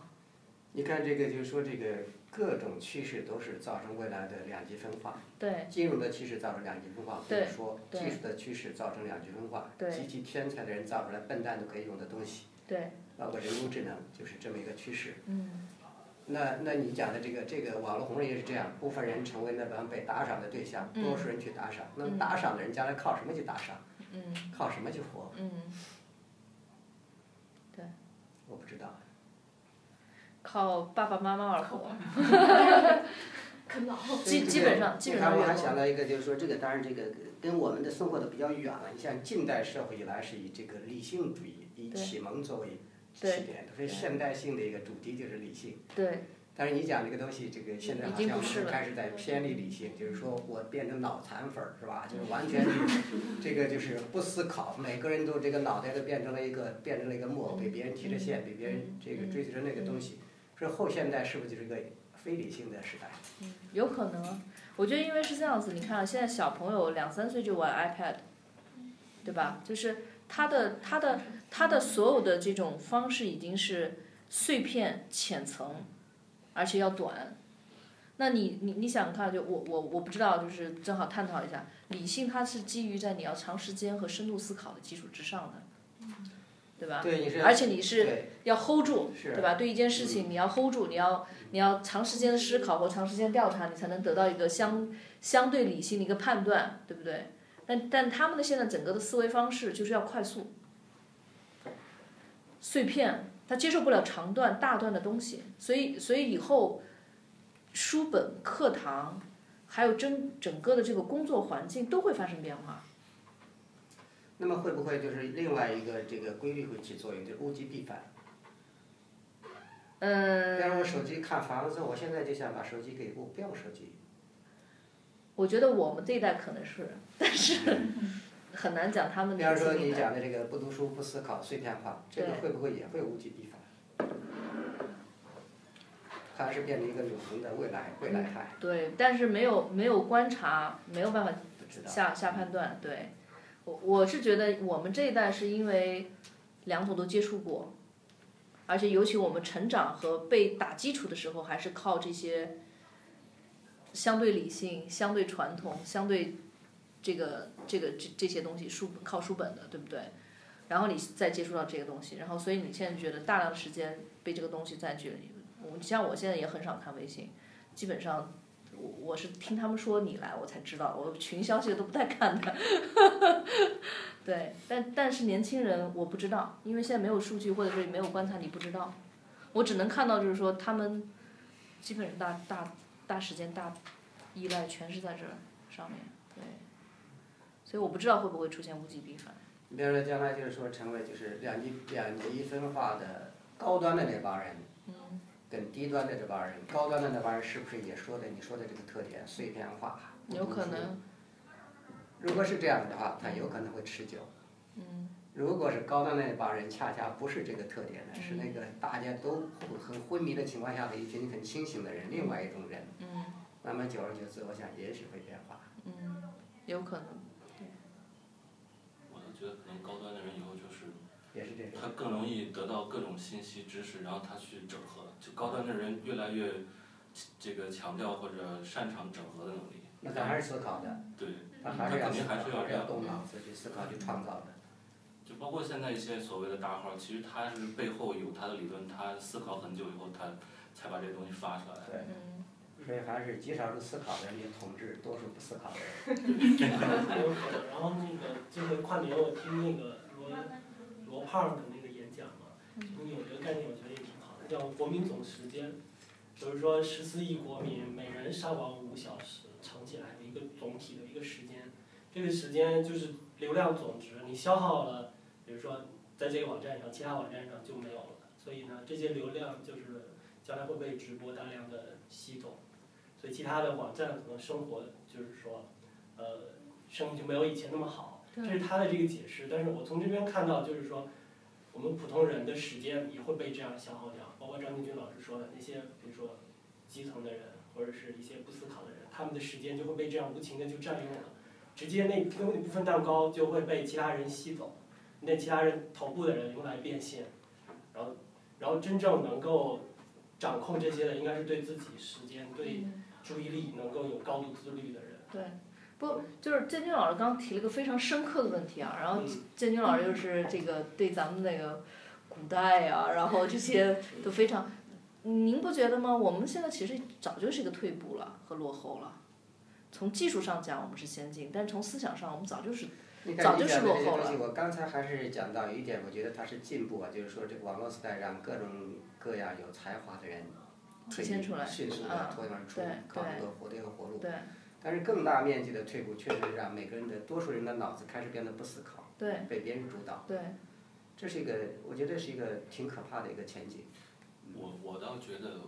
你看这个，就是说这个各种趋势都是造成未来的两极分化。对。金融的趋势造成两极分化，或者说技术的趋势造成两极分化。对。极其天才的人造出来笨蛋都可以用的东西。对。包括人工智能，就是这么一个趋势。嗯。那那你讲的这个这个网络红人也是这样，部分人成为那帮被打赏的对象，多数人去打赏。那么打赏的人将来靠什么去打赏？靠什么去活？对。我不知道。靠爸爸妈妈而活。啃老。基基本上基本上。我还想到一个，就是说这个当然这个跟我们的生活的比较远了。你像近代社会以来是以这个理性主义、以启蒙作为。起点，所以现代性的一个主题就是理性。对。但是你讲这个东西，这个现在好像开始在偏离理性，就是说我变成脑残粉儿，是吧？就是完全这个就是不思考，每个人都这个脑袋都变成了一个变成了一个木偶，被别人提着线，被别人这个追求着那个东西。说后现代是不是就是一个非理性的时代？嗯，有可能。我觉得因为是这样子，你看现在小朋友两三岁就玩 iPad，对吧？就是他的他的。他的所有的这种方式已经是碎片、浅层，而且要短。那你你你想看，就我我我不知道，就是正好探讨一下，理性它是基于在你要长时间和深度思考的基础之上的。对吧？对，而且你是要 hold 住，对吧？对一件事情你要 hold 住，你要你要长时间的思考和长时间调查，你才能得到一个相相对理性的一个判断，对不对？但但他们的现在整个的思维方式就是要快速、碎片，他接受不了长段、大段的东西，所以所以以后书本、课堂，还有整整个的这个工作环境都会发生变化。那么会不会就是另外一个这个规律会起作用，就是物极必反？嗯。比方我手机看房子，我现在就想把手机给我不要手机。我觉得我们这一代可能是，但是 很难讲他们。比方说你讲的这个不读书不思考碎片化，这个会不会也会物极必反？它是变成一个永恒的未来未来派？对，但是没有没有观察，没有办法下下判断。对，我我是觉得我们这一代是因为两种都接触过，而且尤其我们成长和被打基础的时候，还是靠这些。相对理性、相对传统、相对这个这个这这些东西，书靠书本的，对不对？然后你再接触到这个东西，然后所以你现在觉得大量的时间被这个东西占据了。我像我现在也很少看微信，基本上我我是听他们说你来我才知道，我群消息都不太看的。对，但但是年轻人我不知道，因为现在没有数据或者是没有观察，你不知道。我只能看到就是说他们基本上大大。大时间大依赖全是在这上面，对，所以我不知道会不会出现物极必反。你比如说将来就是说成为就是两极两极分化的高端的那帮人，跟低端的这帮人，高端的那帮人是不是也说的你说的这个特点碎片化？有可能。如果是这样的话，它有可能会持久。嗯。如果是高端那帮人，恰恰不是这个特点的，是那个大家都很昏迷的情况下的一群很清醒的人，另外一种人。嗯。慢慢久而久之，我想也许会变化。嗯，有可能。我都觉得可能高端的人以后就是，也是这他更容易得到各种信息知识，然后他去整合。就高端的人越来越这个强调或者擅长整合的能力。那他还是思考的。对。他还是要思考，还是要动脑子去思考去创造的。就包括现在一些所谓的大号，其实他是背后有他的理论，他思考很久以后，他才把这个东西发出来。对，所以还是极少数思考的人统治多数不思考的人。然后那个这回跨年我听那个罗罗胖的那个演讲嘛，你有一个概念，我觉得也挺好的，叫国民总时间，就是说十四亿国民每人上网五小时，乘起来的一个总体的一个时间，这个时间就是流量总值，你消耗了。比如说，在这个网站上，其他网站上就没有了。所以呢，这些流量就是将来会被直播大量的吸走，所以其他的网站可能生活就是说，呃，生意就没有以前那么好。这是他的这个解释。但是我从这边看到，就是说，我们普通人的时间也会被这样消耗掉。包括张进军老师说的那些，比如说基层的人或者是一些不思考的人，他们的时间就会被这样无情的就占用了，直接那那部分蛋糕就会被其他人吸走。那其他人头部的人用来变现，然后，然后真正能够掌控这些的，应该是对自己时间、对注意力能够有高度自律的人。对，不就是建军老师刚提了个非常深刻的问题啊，然后建军老师又是这个对咱们那个古代啊，然后这些都非常，您不觉得吗？我们现在其实早就是一个退步了和落后了，从技术上讲我们是先进，但从思想上我们早就是。早就是落后了。我刚才还是讲到一点，我觉得它是进步啊，就是说这个网络时代让各种各样有才华的人体现出来，迅速的脱颖而出，靠这个活这个活路。对。但是更大面积的退步，确实让每个人的多数人的脑子开始变得不思考，被别人主导。对。这是一个，我觉得是一个挺可怕的一个前景。我我倒觉得。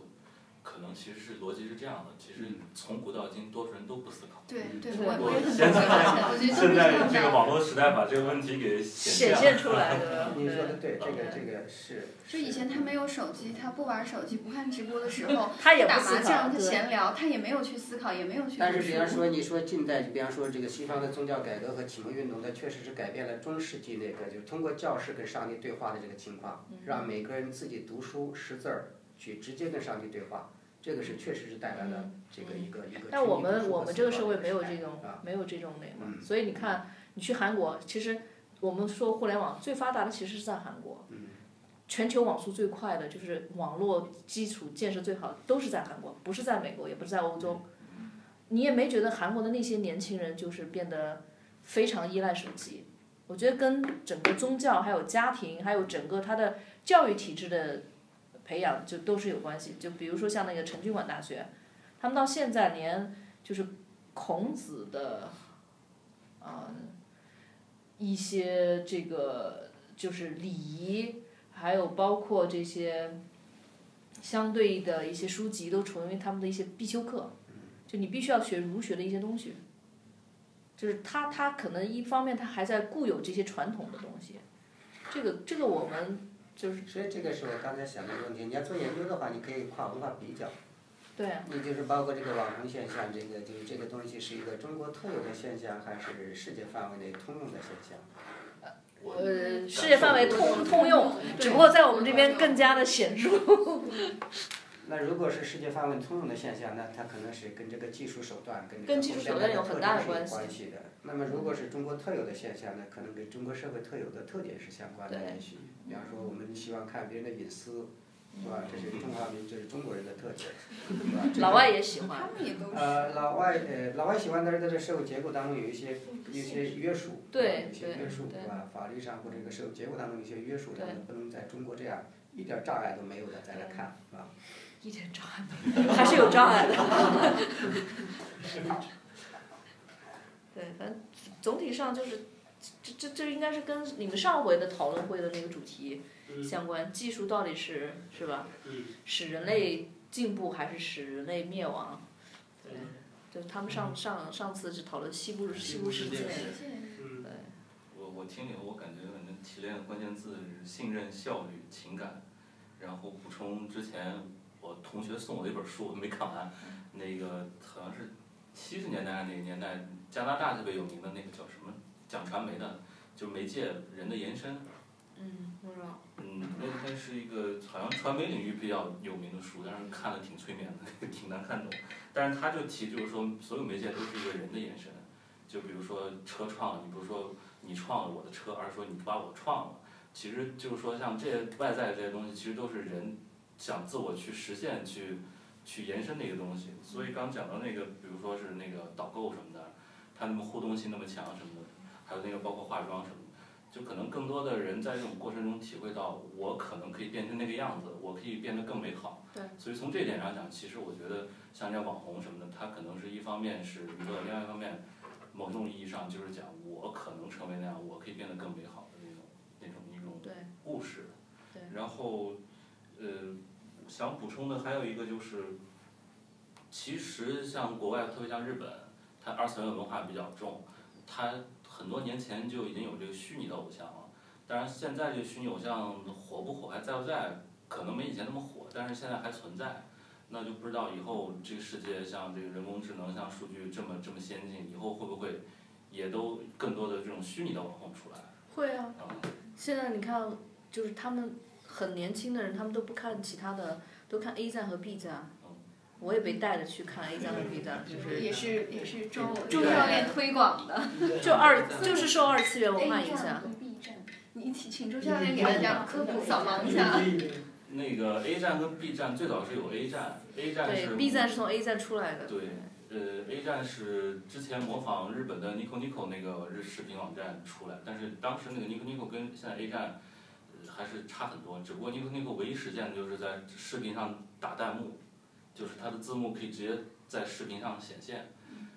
可能其实是逻辑是这样的，其实从古到今，多数人都不思考。对对，我也现在现在这个网络时代把这个问题给显现出来了。你说的对，这个这个是。就以前他没有手机，他不玩手机，不看直播的时候，他也打麻将，他闲聊，他也没有去思考，也没有去。但是，比方说，你说近代，比方说这个西方的宗教改革和启蒙运动，它确实是改变了中世纪那个，就是通过教士跟上帝对话的这个情况，让每个人自己读书识字儿，去直接跟上帝对话。这个是确实是带来了这个一个一个。但我们我们这个社会没有这种没有这种那个，所以你看，你去韩国，其实我们说互联网最发达的其实是在韩国，全球网速最快的就是网络基础建设最好都是在韩国，不是在美国，也不是在欧洲。你也没觉得韩国的那些年轻人就是变得非常依赖手机？我觉得跟整个宗教、还有家庭、还有整个他的教育体制的培养就都是有关系。就比如说像那个陈军馆大学，他们到现在连就是孔子的，嗯，一些这个就是礼仪，还有包括这些相对的一些书籍，都成为他们的一些必修课。就你必须要学儒学的一些东西，就是他他可能一方面他还在固有这些传统的东西，这个这个我们就是。所以这个是我刚才想的问题，你要做研究的话，你可以跨文化比较。对。你就是包括这个网红现象，这个就是这个东西是一个中国特有的现象，还是世界范围内通用的现象？呃，世界范围通通用，只不过在我们这边更加的显著。那如果是世界范围通用的现象，那它可能是跟这个技术手段、跟这个技术手段有很大的关系的。那么如果是中国特有的现象呢，可能跟中国社会特有的特点是相关的。也许，比方说我们喜欢看别人的隐私，是吧？这是中华民，这是中国人的特点，是吧？老外也喜欢。呃，老外呃，老外喜欢，但是在这社会结构当中有一些一些约束，对一些约束，是吧？法律上或者一个社会结构当中一些约束，他们不能在中国这样一点障碍都没有的再来看，是吧？一点障碍没有，还是有障碍的。对，反正总体上就是，这这这应该是跟你们上回的讨论会的那个主题相关。技术到底是是吧？使人类进步还是使人类灭亡？对，就他们上上上次是讨论西部西部世界。对。我我听你，我感觉可能提炼的关键字是信任、效率、情感，然后补充之前。我同学送我的一本书，我没看完。那个好像是七十年代那个年代，加拿大特别有名的那个叫什么讲传媒的，就是媒介人的延伸。嗯，不知道。嗯，那那是一个好像传媒领域比较有名的书，但是看的挺催眠的，挺难看懂。但是他就提，就是说所有媒介都是一个人的延伸。就比如说车创，你不是说你创了我的车，而是说你把我创了。其实就是说像这些外在这些东西，其实都是人。想自我去实现、去去延伸的一个东西，所以刚讲到那个，比如说是那个导购什么的，他那么互动性那么强什么的，还有那个包括化妆什么的，就可能更多的人在这种过程中体会到，我可能可以变成那个样子，我可以变得更美好。对。所以从这点上讲，其实我觉得像这网红什么的，它可能是一方面是娱乐，另外一方面，某种意义上就是讲我可能成为那样，我可以变得更美好的那种那种一种故事。对。然后，呃。想补充的还有一个就是，其实像国外，特别像日本，它二次元文化比较重，它很多年前就已经有这个虚拟的偶像了。当然，现在这个虚拟偶像火不火，还在不在，可能没以前那么火，但是现在还存在。那就不知道以后这个世界像这个人工智能、像数据这么这么先进，以后会不会也都更多的这种虚拟的网红出来？会啊。现在你看，就是他们。很年轻的人，他们都不看其他的，都看 A 站和 B 站。我也被带着去看 A 站和 B 站，就是也是也是周周教练推广的，就二就是受二次元文化影响。B 站，你请请周教练给大家科普扫盲一下。那个 A 站跟 B 站最早是有 A 站，A 站是。对，B 站是从 A 站出来的。对，呃，A 站是之前模仿日本的 Nico Nico 那个日视频网站出来，但是当时那个 Nico Nico 跟现在 A 站。还是差很多，只不过 Nico Nico 唯一实现的就是在视频上打弹幕，就是它的字幕可以直接在视频上显现。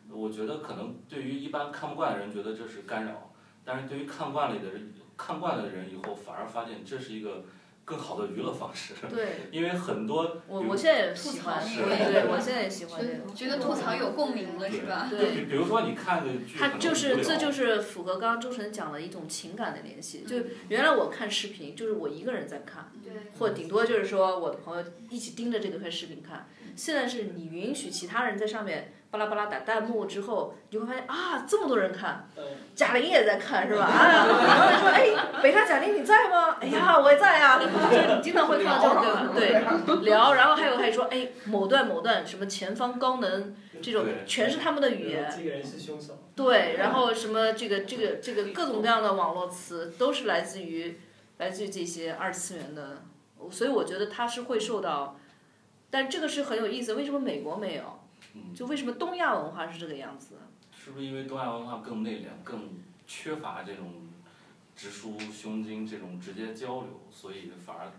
我觉得可能对于一般看不惯的人觉得这是干扰，但是对于看惯了的人，看惯了的人以后反而发现这是一个。更好的娱乐方式，对，因为很多我我现在也喜欢，对，我现在也喜欢这个，觉得吐槽有共鸣了是吧？对，比如说你看的剧，它就是这就是符合刚刚周晨讲的一种情感的联系。就原来我看视频，就是我一个人在看，或顶多就是说我的朋友一起盯着这个看视频看。现在是你允许其他人在上面巴拉巴拉打弹幕之后，你就会发现啊，这么多人看，贾玲也在看是吧？啊，然后他说哎，北大贾玲你在吗？哎呀，我也在呀，就是你经常会看到这种对吧？对，聊，然后还有还说哎，某段某段什么前方高能这种，全是他们的语言。这个人是凶手。对，然后什么这个这个这个各种各样的网络词都是来自于来自于这些二次元的，所以我觉得他是会受到，但这个是很有意思，为什么美国没有？就为什么东亚文化是这个样子？是不是因为东亚文化更内敛，更缺乏这种直抒胸襟这种直接交流，所以反而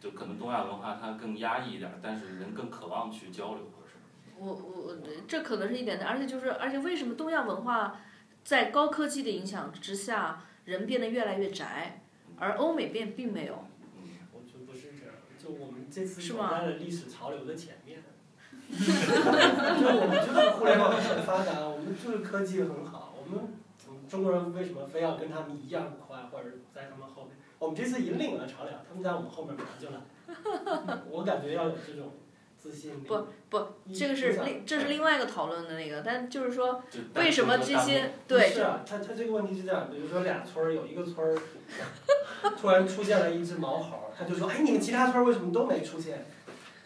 就可能东亚文化它更压抑一点，但是人更渴望去交流。我我这可能是一点的，而且就是而且为什么东亚文化在高科技的影响之下，人变得越来越宅，而欧美变并没有。嗯，我觉得不是这样，就我们这次走在了历史潮流的前面。就我们就是互联网很发达，我们就是科技很好，我们中国人为什么非要跟他们一样快，或者在他们后面？我们这次引领了潮流，他们在我们后面马上就来。我感觉要有这种自信。不不，这个是另这是另外一个讨论的那个，但就是说，为什么这些对？是啊，他他这个问题是这样，比如说俩村儿有一个村儿，突然出现了一只毛猴，他就说，哎，你们其他村儿为什么都没出现？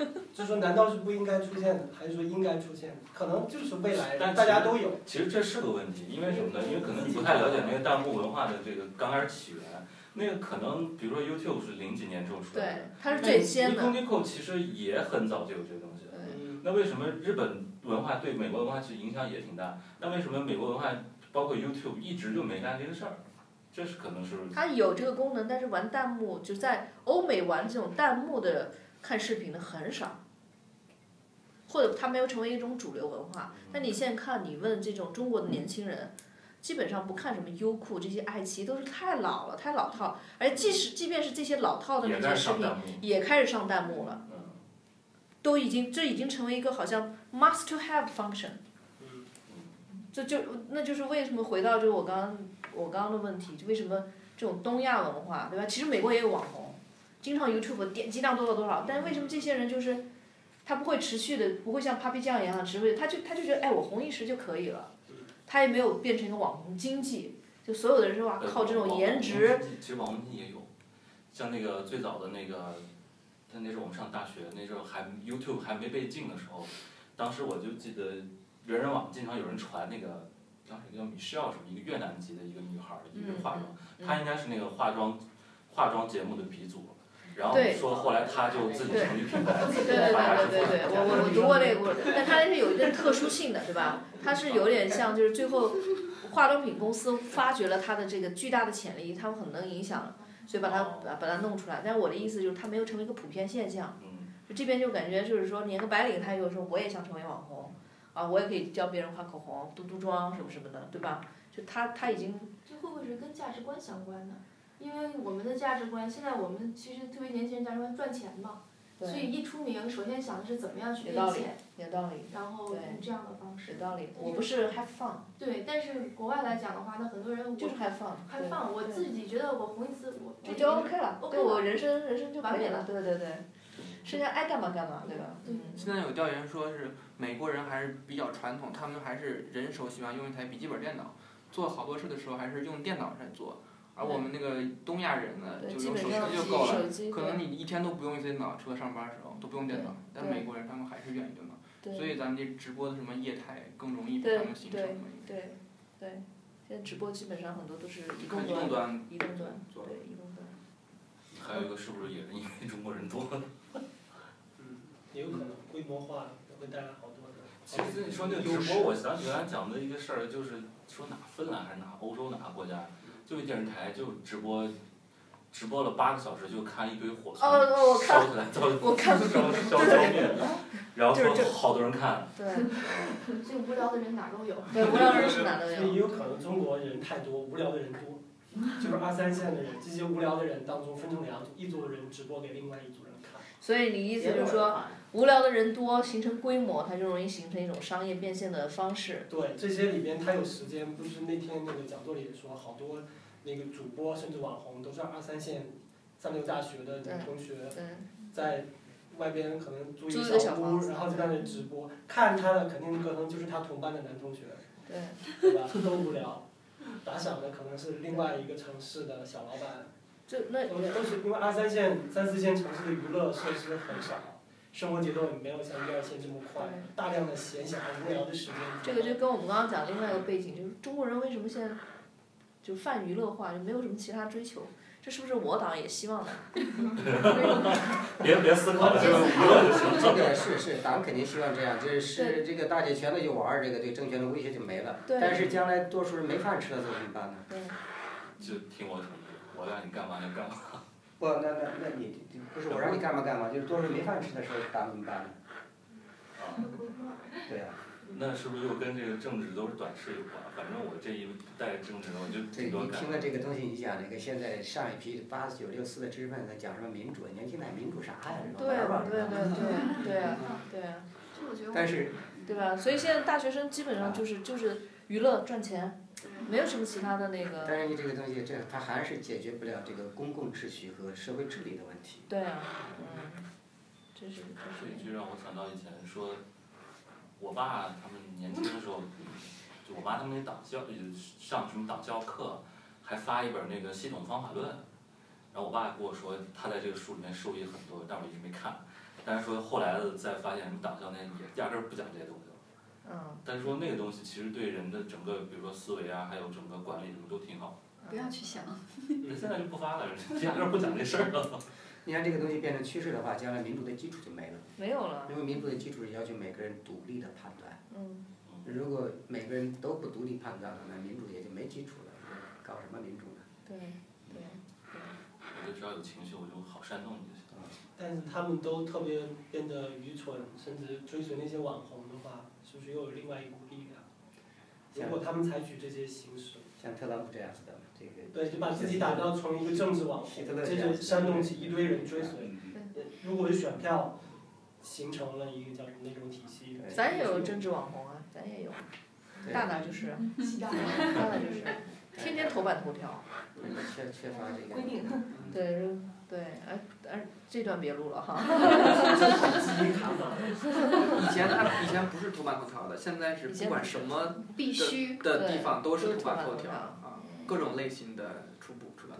就说难道是不应该出现的，还是说应该出现？可能就是未来但大家都有。其实这是个问题，因为什么呢？因为可能你不太了解那个弹幕文化的这个刚开始起源。那个可能，比如说 YouTube 是零几年之后出来的，它是最先的。Nico 其实也很早就有这个东西。那为什么日本文化对美国文化其实影响也挺大？那为什么美国文化包括 YouTube 一直就没干这个事儿？这是可能是。它有这个功能，但是玩弹幕就在欧美玩这种弹幕的看视频的很少，或者它没有成为一种主流文化。但你现在看，你问这种中国的年轻人。基本上不看什么优酷这些爱奇艺都是太老了太老套，而即使即便是这些老套的那些视频也开始上弹幕了，都已经这已经成为一个好像 must to have function，这就那就是为什么回到就我刚刚我刚刚的问题，就为什么这种东亚文化对吧？其实美国也有网红，经常 YouTube 点击量多少多少，但是为什么这些人就是他不会持续的不会像 Papi 酱一样持续，他就他就觉得哎我红一时就可以了。他也没有变成一个网红经济，就所有的人说哇靠这种颜值。其实网红经济也有，像那个最早的那个，那那时候我们上大学，那时候还 YouTube 还没被禁的时候，当时我就记得人人网经常有人传那个，当时叫米歇尔什么一个越南籍的一个女孩儿，一个化妆，她应该是那个化妆化妆节目的鼻祖。然后说后来他就自己成立品牌，对对对对对对，我我我读过那个故事，但他是有一定特殊性的，对吧？他是有点像就是最后化妆品公司发掘了他的这个巨大的潜力，他们很能影响，所以把他把把他弄出来。但是我的意思就是他没有成为一个普遍现象，就这边就感觉就是说，连个白领他有时候我也想成为网红，啊，我也可以教别人画口红、嘟嘟妆什么什么的，对吧？就他他已经。这会不会是跟价值观相关的？因为我们的价值观，现在我们其实特别年轻人价值观赚钱嘛，所以一出名，首先想的是怎么样去变钱，有道理，然后用这样的方式。有道理，我不是 have fun。对，但是国外来讲的话，那很多人就是 have fun。have fun，我自己觉得我红一次，我这就 OK 了，OK 了，我人生人生就完美了，对对对，剩下爱干嘛干嘛，对吧？嗯。现在有调研说是美国人还是比较传统，他们还是人手喜欢用一台笔记本电脑，做好多事的时候还是用电脑在做。而我们那个东亚人呢，就用手机就够了，可能你一天都不用一次电脑，除了上班的时候都不用电脑。但美国人他们还是愿意用脑，所以咱们这直播的什么业态更容易被他们形成。对对，现在直播基本上很多都是移动端，移动端，对移动端。还有一个是不是也是因为中国人多？嗯，也有可能规模化会带来好多的。其实你说那个直播，我想起来讲的一个事儿，就是说哪芬兰还是哪欧洲哪个国家。就一电视台就直播，直播了八个小时，就看一堆火烧起来，烧烧烧焦面，然后说好多人看。对。这无聊的人哪都有。对，无聊人是哪都有。也有可能中国人太多，无聊的人多，就是二三线的人，这些无聊的人当中分成两组，一组人直播给另外一组人看。所以你意思就是说，无聊的人多，形成规模，它就容易形成一种商业变现的方式。对，这些里边它有时间，不是那天那个讲座里也说好多。那个主播甚至网红都是二三线、三流大学的同学，在外边可能租一个小屋，然后就在那里直播，看他的肯定可能就是他同班的男同学，对，对吧？都无聊。打赏的可能是另外一个城市的小老板，这那都是因为二三线、三四线城市的娱乐设施很少，生活节奏也没有像一二线这么快，大量的闲暇无聊的时间。这个就跟我们刚刚讲另外一个背景，就是中国人为什么现在就泛娱乐化，就没有什么其他追求。这是不是我党也希望的？别别思考了，这个是是，党肯定希望这样，就是是这个大家全都去玩这个对政权的威胁就没了。但是将来多数人没饭吃了，怎么办呢？就听我指挥，我让你干嘛就干嘛。不，那那那你不是我让你干嘛干嘛，就是多数人没饭吃的时候，打怎么办呢？啊。对呀。那是不是又跟这个政治都是短视有关？反正我这一代政治我就挺多你听了这个东西，你讲那个现在上一批八九六四的知识分子讲什么民主？年轻人民主啥呀？对对对对 对啊对啊。但是。对吧？所以现在大学生基本上就是就是娱乐赚钱，没有什么其他的那个。但是你这个东西，这它还是解决不了这个公共秩序和社会治理的问题。对啊，嗯，这是。所以就让我想到以前说。我爸他们年轻的时候，就我妈他们那党校上什么党校课，还发一本那个系统方法论，然后我爸跟我说他在这个书里面受益很多，但我一直没看。但是说后来再发现什么党校那也压根儿不讲这些东西了。嗯。但是说那个东西其实对人的整个，比如说思维啊，还有整个管理什么都挺好。不要去想。人现在就不发了，压根儿不讲这事儿了。你看这个东西变成趋势的话，将来民主的基础就没了。没有了。因为民主的基础是要求每个人独立的判断。嗯。如果每个人都不独立判断了，那民主也就没基础了。搞什么民主呢？对对对。我就只要有情绪，我就好煽动你。但是他们都特别变得愚蠢，甚至追随那些网红的话，是不是又有另外一股力量？如果他们采取这些形式。像特朗普这样子的，这个。对，就把自己打造成一个政治网红，这就煽动起一堆人追随。如果是选票形成了一个叫什么那种体系，咱也有政治网红啊，咱也有，大大就是，大大就是天天头版头条。缺缺乏这个。规定。对对，哎哎，这段别录了哈。以前他以前不是头版头条的，现在是不管什么必须的地方都是头版头条啊，各种类型的初步出版。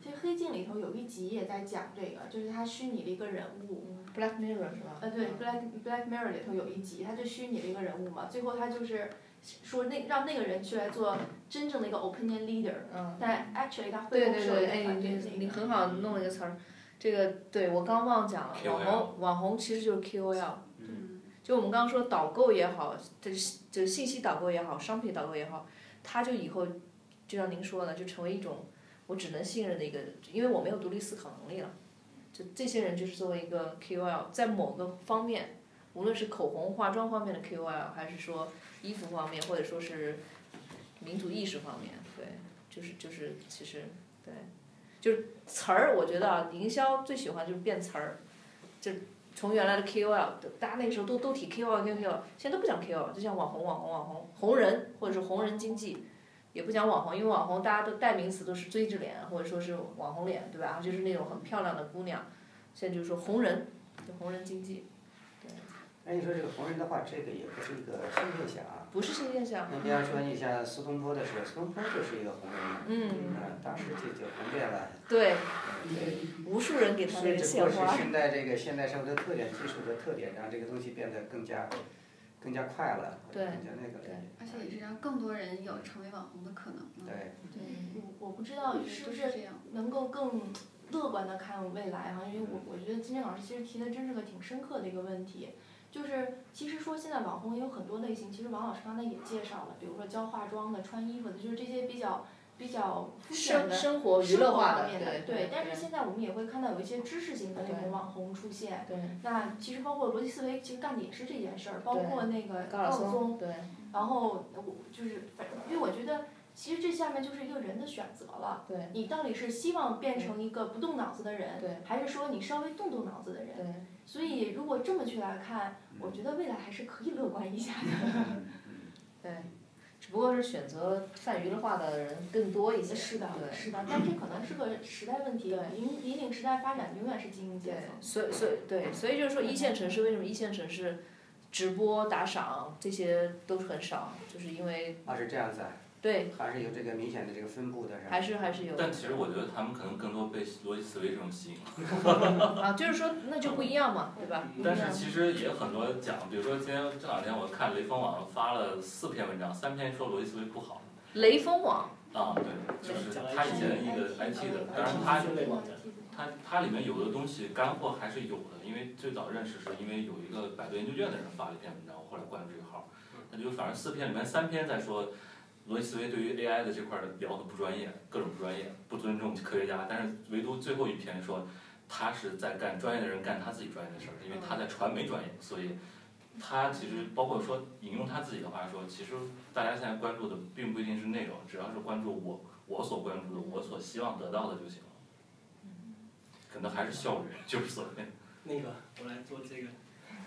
其实《黑镜》里头有一集也在讲这个，就是他虚拟了一个人物。Black Mirror 是吧？呃，对，Black Black Mirror 里头有一集，他就虚拟了一个人物嘛，最后他就是说那让那个人去来做真正的一个 opinion leader，嗯。但 actually 他会对对对，哎，你你很好弄了一个词儿，这个对我刚忘讲了，网红网红其实就是 KOL，就我们刚刚说导购也好，就是就是信息导购也好，商品导购也好，他就以后就像您说的，就成为一种。我只能信任的一个，因为我没有独立思考能力了。就这些人就是作为一个 KOL，在某个方面，无论是口红、化妆方面的 KOL，还是说衣服方面，或者说是民族意识方面，对，就是就是其实对，就是词儿，我觉得啊，营销最喜欢就是变词儿，就从原来的 KOL，大家那个时候都都提 KOL，KOL，现在都不讲 KOL，就像网红、网红、网红、红人，或者是红人经济。也不讲网红，因为网红大家都代名词都是锥子脸，或者说是网红脸，对吧？就是那种很漂亮的姑娘。现在就是说红人，就红人经济。对。那你说这个红人的话，这个也不是一个新现象啊。不是新现象。你比方说，你像苏东坡的时候，苏东坡就是一个红人嘛。嗯。当时就就红遍了。对。无数人给他那个鲜花。只不过是现在这个现代生活的特点、技术的特点，让这个东西变得更加。更加快了，更加那个。对。而且也是让更多人有成为网红的可能。对。对，我我不知道是不是能够更乐观的看未来哈，因为我我觉得今天老师其实提的真是个挺深刻的一个问题，就是其实说现在网红也有很多类型，其实王老师刚才也介绍了，比如说教化妆的、穿衣服的，就是这些比较。比较肤浅的生活娱乐化的，对，但是现在我们也会看到有一些知识型的那种网红出现。对。那其实包括逻辑思维，其实干的也是这件事儿，包括那个高晓松。对。然后我就是，因为我觉得，其实这下面就是一个人的选择了。对。你到底是希望变成一个不动脑子的人，还是说你稍微动动脑子的人？对。所以如果这么去来看，我觉得未来还是可以乐观一下的。对。只不过是选择泛娱乐化的人更多一些。是的，对，是的，但这可能是个时代问题。引引领时代发展，永远是精英阶层。所以，所以，对，所以就是说，一线城市为什么一线城市直播打赏这些都很少，就是因为。啊，是这样子啊。对，还是有这个明显的这个分布的，是吧？还是还是有。但其实我觉得他们可能更多被逻辑思维这种吸引了。啊，就是说那就不一样嘛，对吧？但是其实也很多讲，比如说今天这两天我看雷锋网发了四篇文章，三篇说逻辑思维不好。雷锋网。啊，对，就是他以前一个 IT 的，当然他他他里面有的东西干货还是有的，因为最早认识是因为有一个百度研究院的人发了一篇文章，我后来关注这个号，他就反正四篇里面三篇在说。逻辑思维对于 AI 的这块聊的不专业，各种不专业，不尊重科学家。但是唯独最后一篇说，他是在干专业的人干他自己专业的事儿，因为他在传媒专业，所以他其实包括说引用他自己的话说，其实大家现在关注的并不一定是内容，只要是关注我我所关注的，我所希望得到的就行了。可能还是效率就是所谓。那个，我来做这个。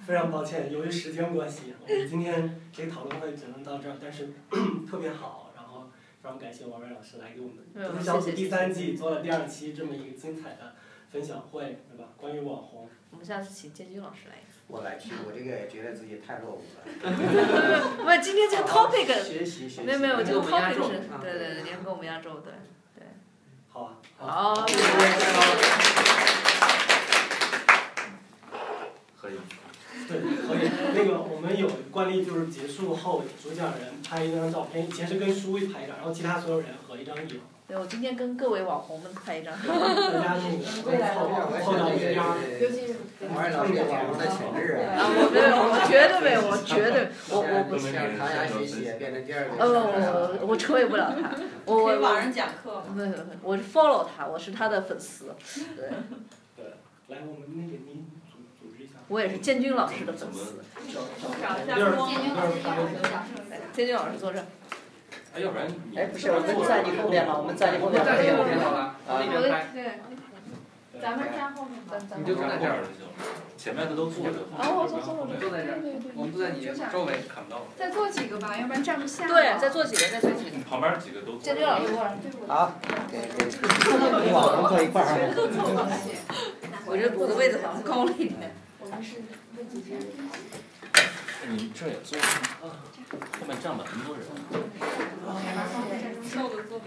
非常抱歉，由于时间关系，我们今天这个讨论会只能到这儿。但是 特别好，然后非常感谢王伟老师来给我们读小组第三季做了第二期这么一个精彩的分享会，对吧？关于网红。我们下次请建军老师来。我来去，我这个觉得自己太落伍了。我，今天这个 topic。学习学习。没有没有，这个 topic 是，对对对，你要跟我们压轴，对对。好啊。好。可以。对，可以。那个我们有惯例，就是结束后主讲人拍一张照片，以前是跟书拍一张，然后其他所有人合一张影。对，我今天跟各位网红们拍一张。大家那个凑到一边儿，尤其是。王老师网红的潜质啊！啊，我没有，我绝对没有，我绝对，我我不是。唐雅学习变成第二个。呃，我我超越不了他。我给网上讲课。没有没有，我是 follow 他，我是他的粉丝。对。对，来，我们那个您。我也是建军老师的粉丝。建军老师坐这。哎，要不然哎，不是，我们在你后边吗？我们在你后边。在你后边好了。啊，对。咱们站后面，你就站在这儿就行。前面的都坐着。啊，我坐坐我坐在这儿。我们坐在你周围，看不到。再坐几个吧，要不然站不下。对，再坐几个，再坐几个。旁边几个都。建军老师过来。好。给给。网红坐一块儿。我这我的位子好像高了一点。我们是问几天？你这也坐，后面站满那么多人。瘦的坐。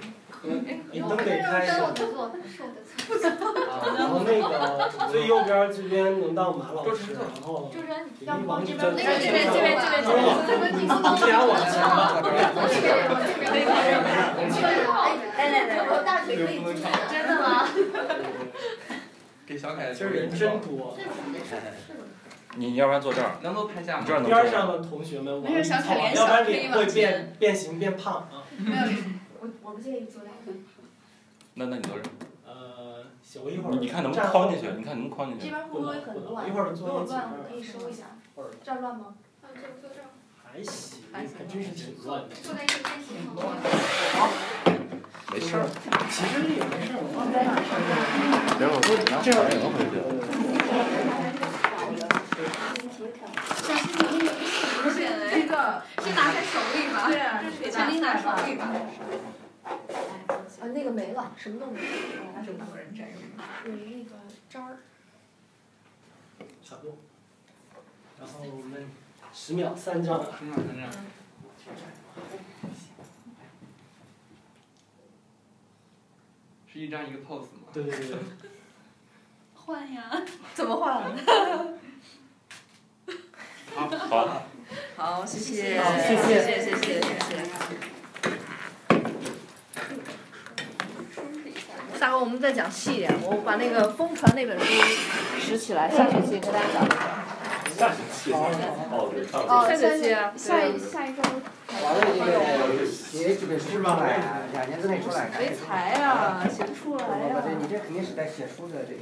你灯得开。瘦的坐，瘦的坐。然后那个最右边这边能到马老师，然后。主持人，要不往这边？那个这边这边这边这边。这边第四道。这俩往前。这边往这边。这边来来来，我大腿可以小凯，今儿人真多。你你要不然坐这儿，能够拍下吗？边上的同学们往里凑，要不然脸会变变形变胖啊。没有，我我不介意坐这儿。那那你坐这儿。呃，行，我一会儿。你看能不能框进去？你看能不能框进去？这边会不会很乱？一会儿坐如果乱，我可以收一下。这儿乱吗？啊，坐坐这儿。还行，还真是挺乱的。坐在一个间隙好。好。没事儿，其实也没事儿。别我多紧张，这样也能回去。小心你那个不是这个，先拿在手里吧。对啊，先拎在手里吧。啊，那个没了，什么都没了。那就某人占用。有那个渣儿。差不多。然后我们十秒三张。十秒三张。是一张一个 pose 吗？对对对。换呀。怎么换？好。好。好，谢谢。谢谢谢谢谢谢。下回我们再讲细一点，我把那个《疯传》那本书拾起来，下学期跟大家讲一讲。下学期。哦，哦，下学期，下一下一周。完了这个写这本书出来，两年之内出来。没才啊，写不出来呀。对，你这肯定是在写书的这个。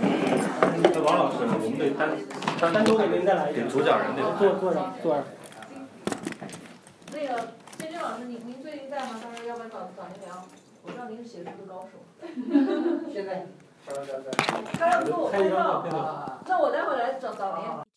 那王老师，我们得单单单独给您再来一个。给主讲人得坐坐着坐着。那个建军老师，您您最近在吗？到时候要不要找找您聊？我知道您是写书的高手。现在。他要跟我拍照，那我待会来找找您。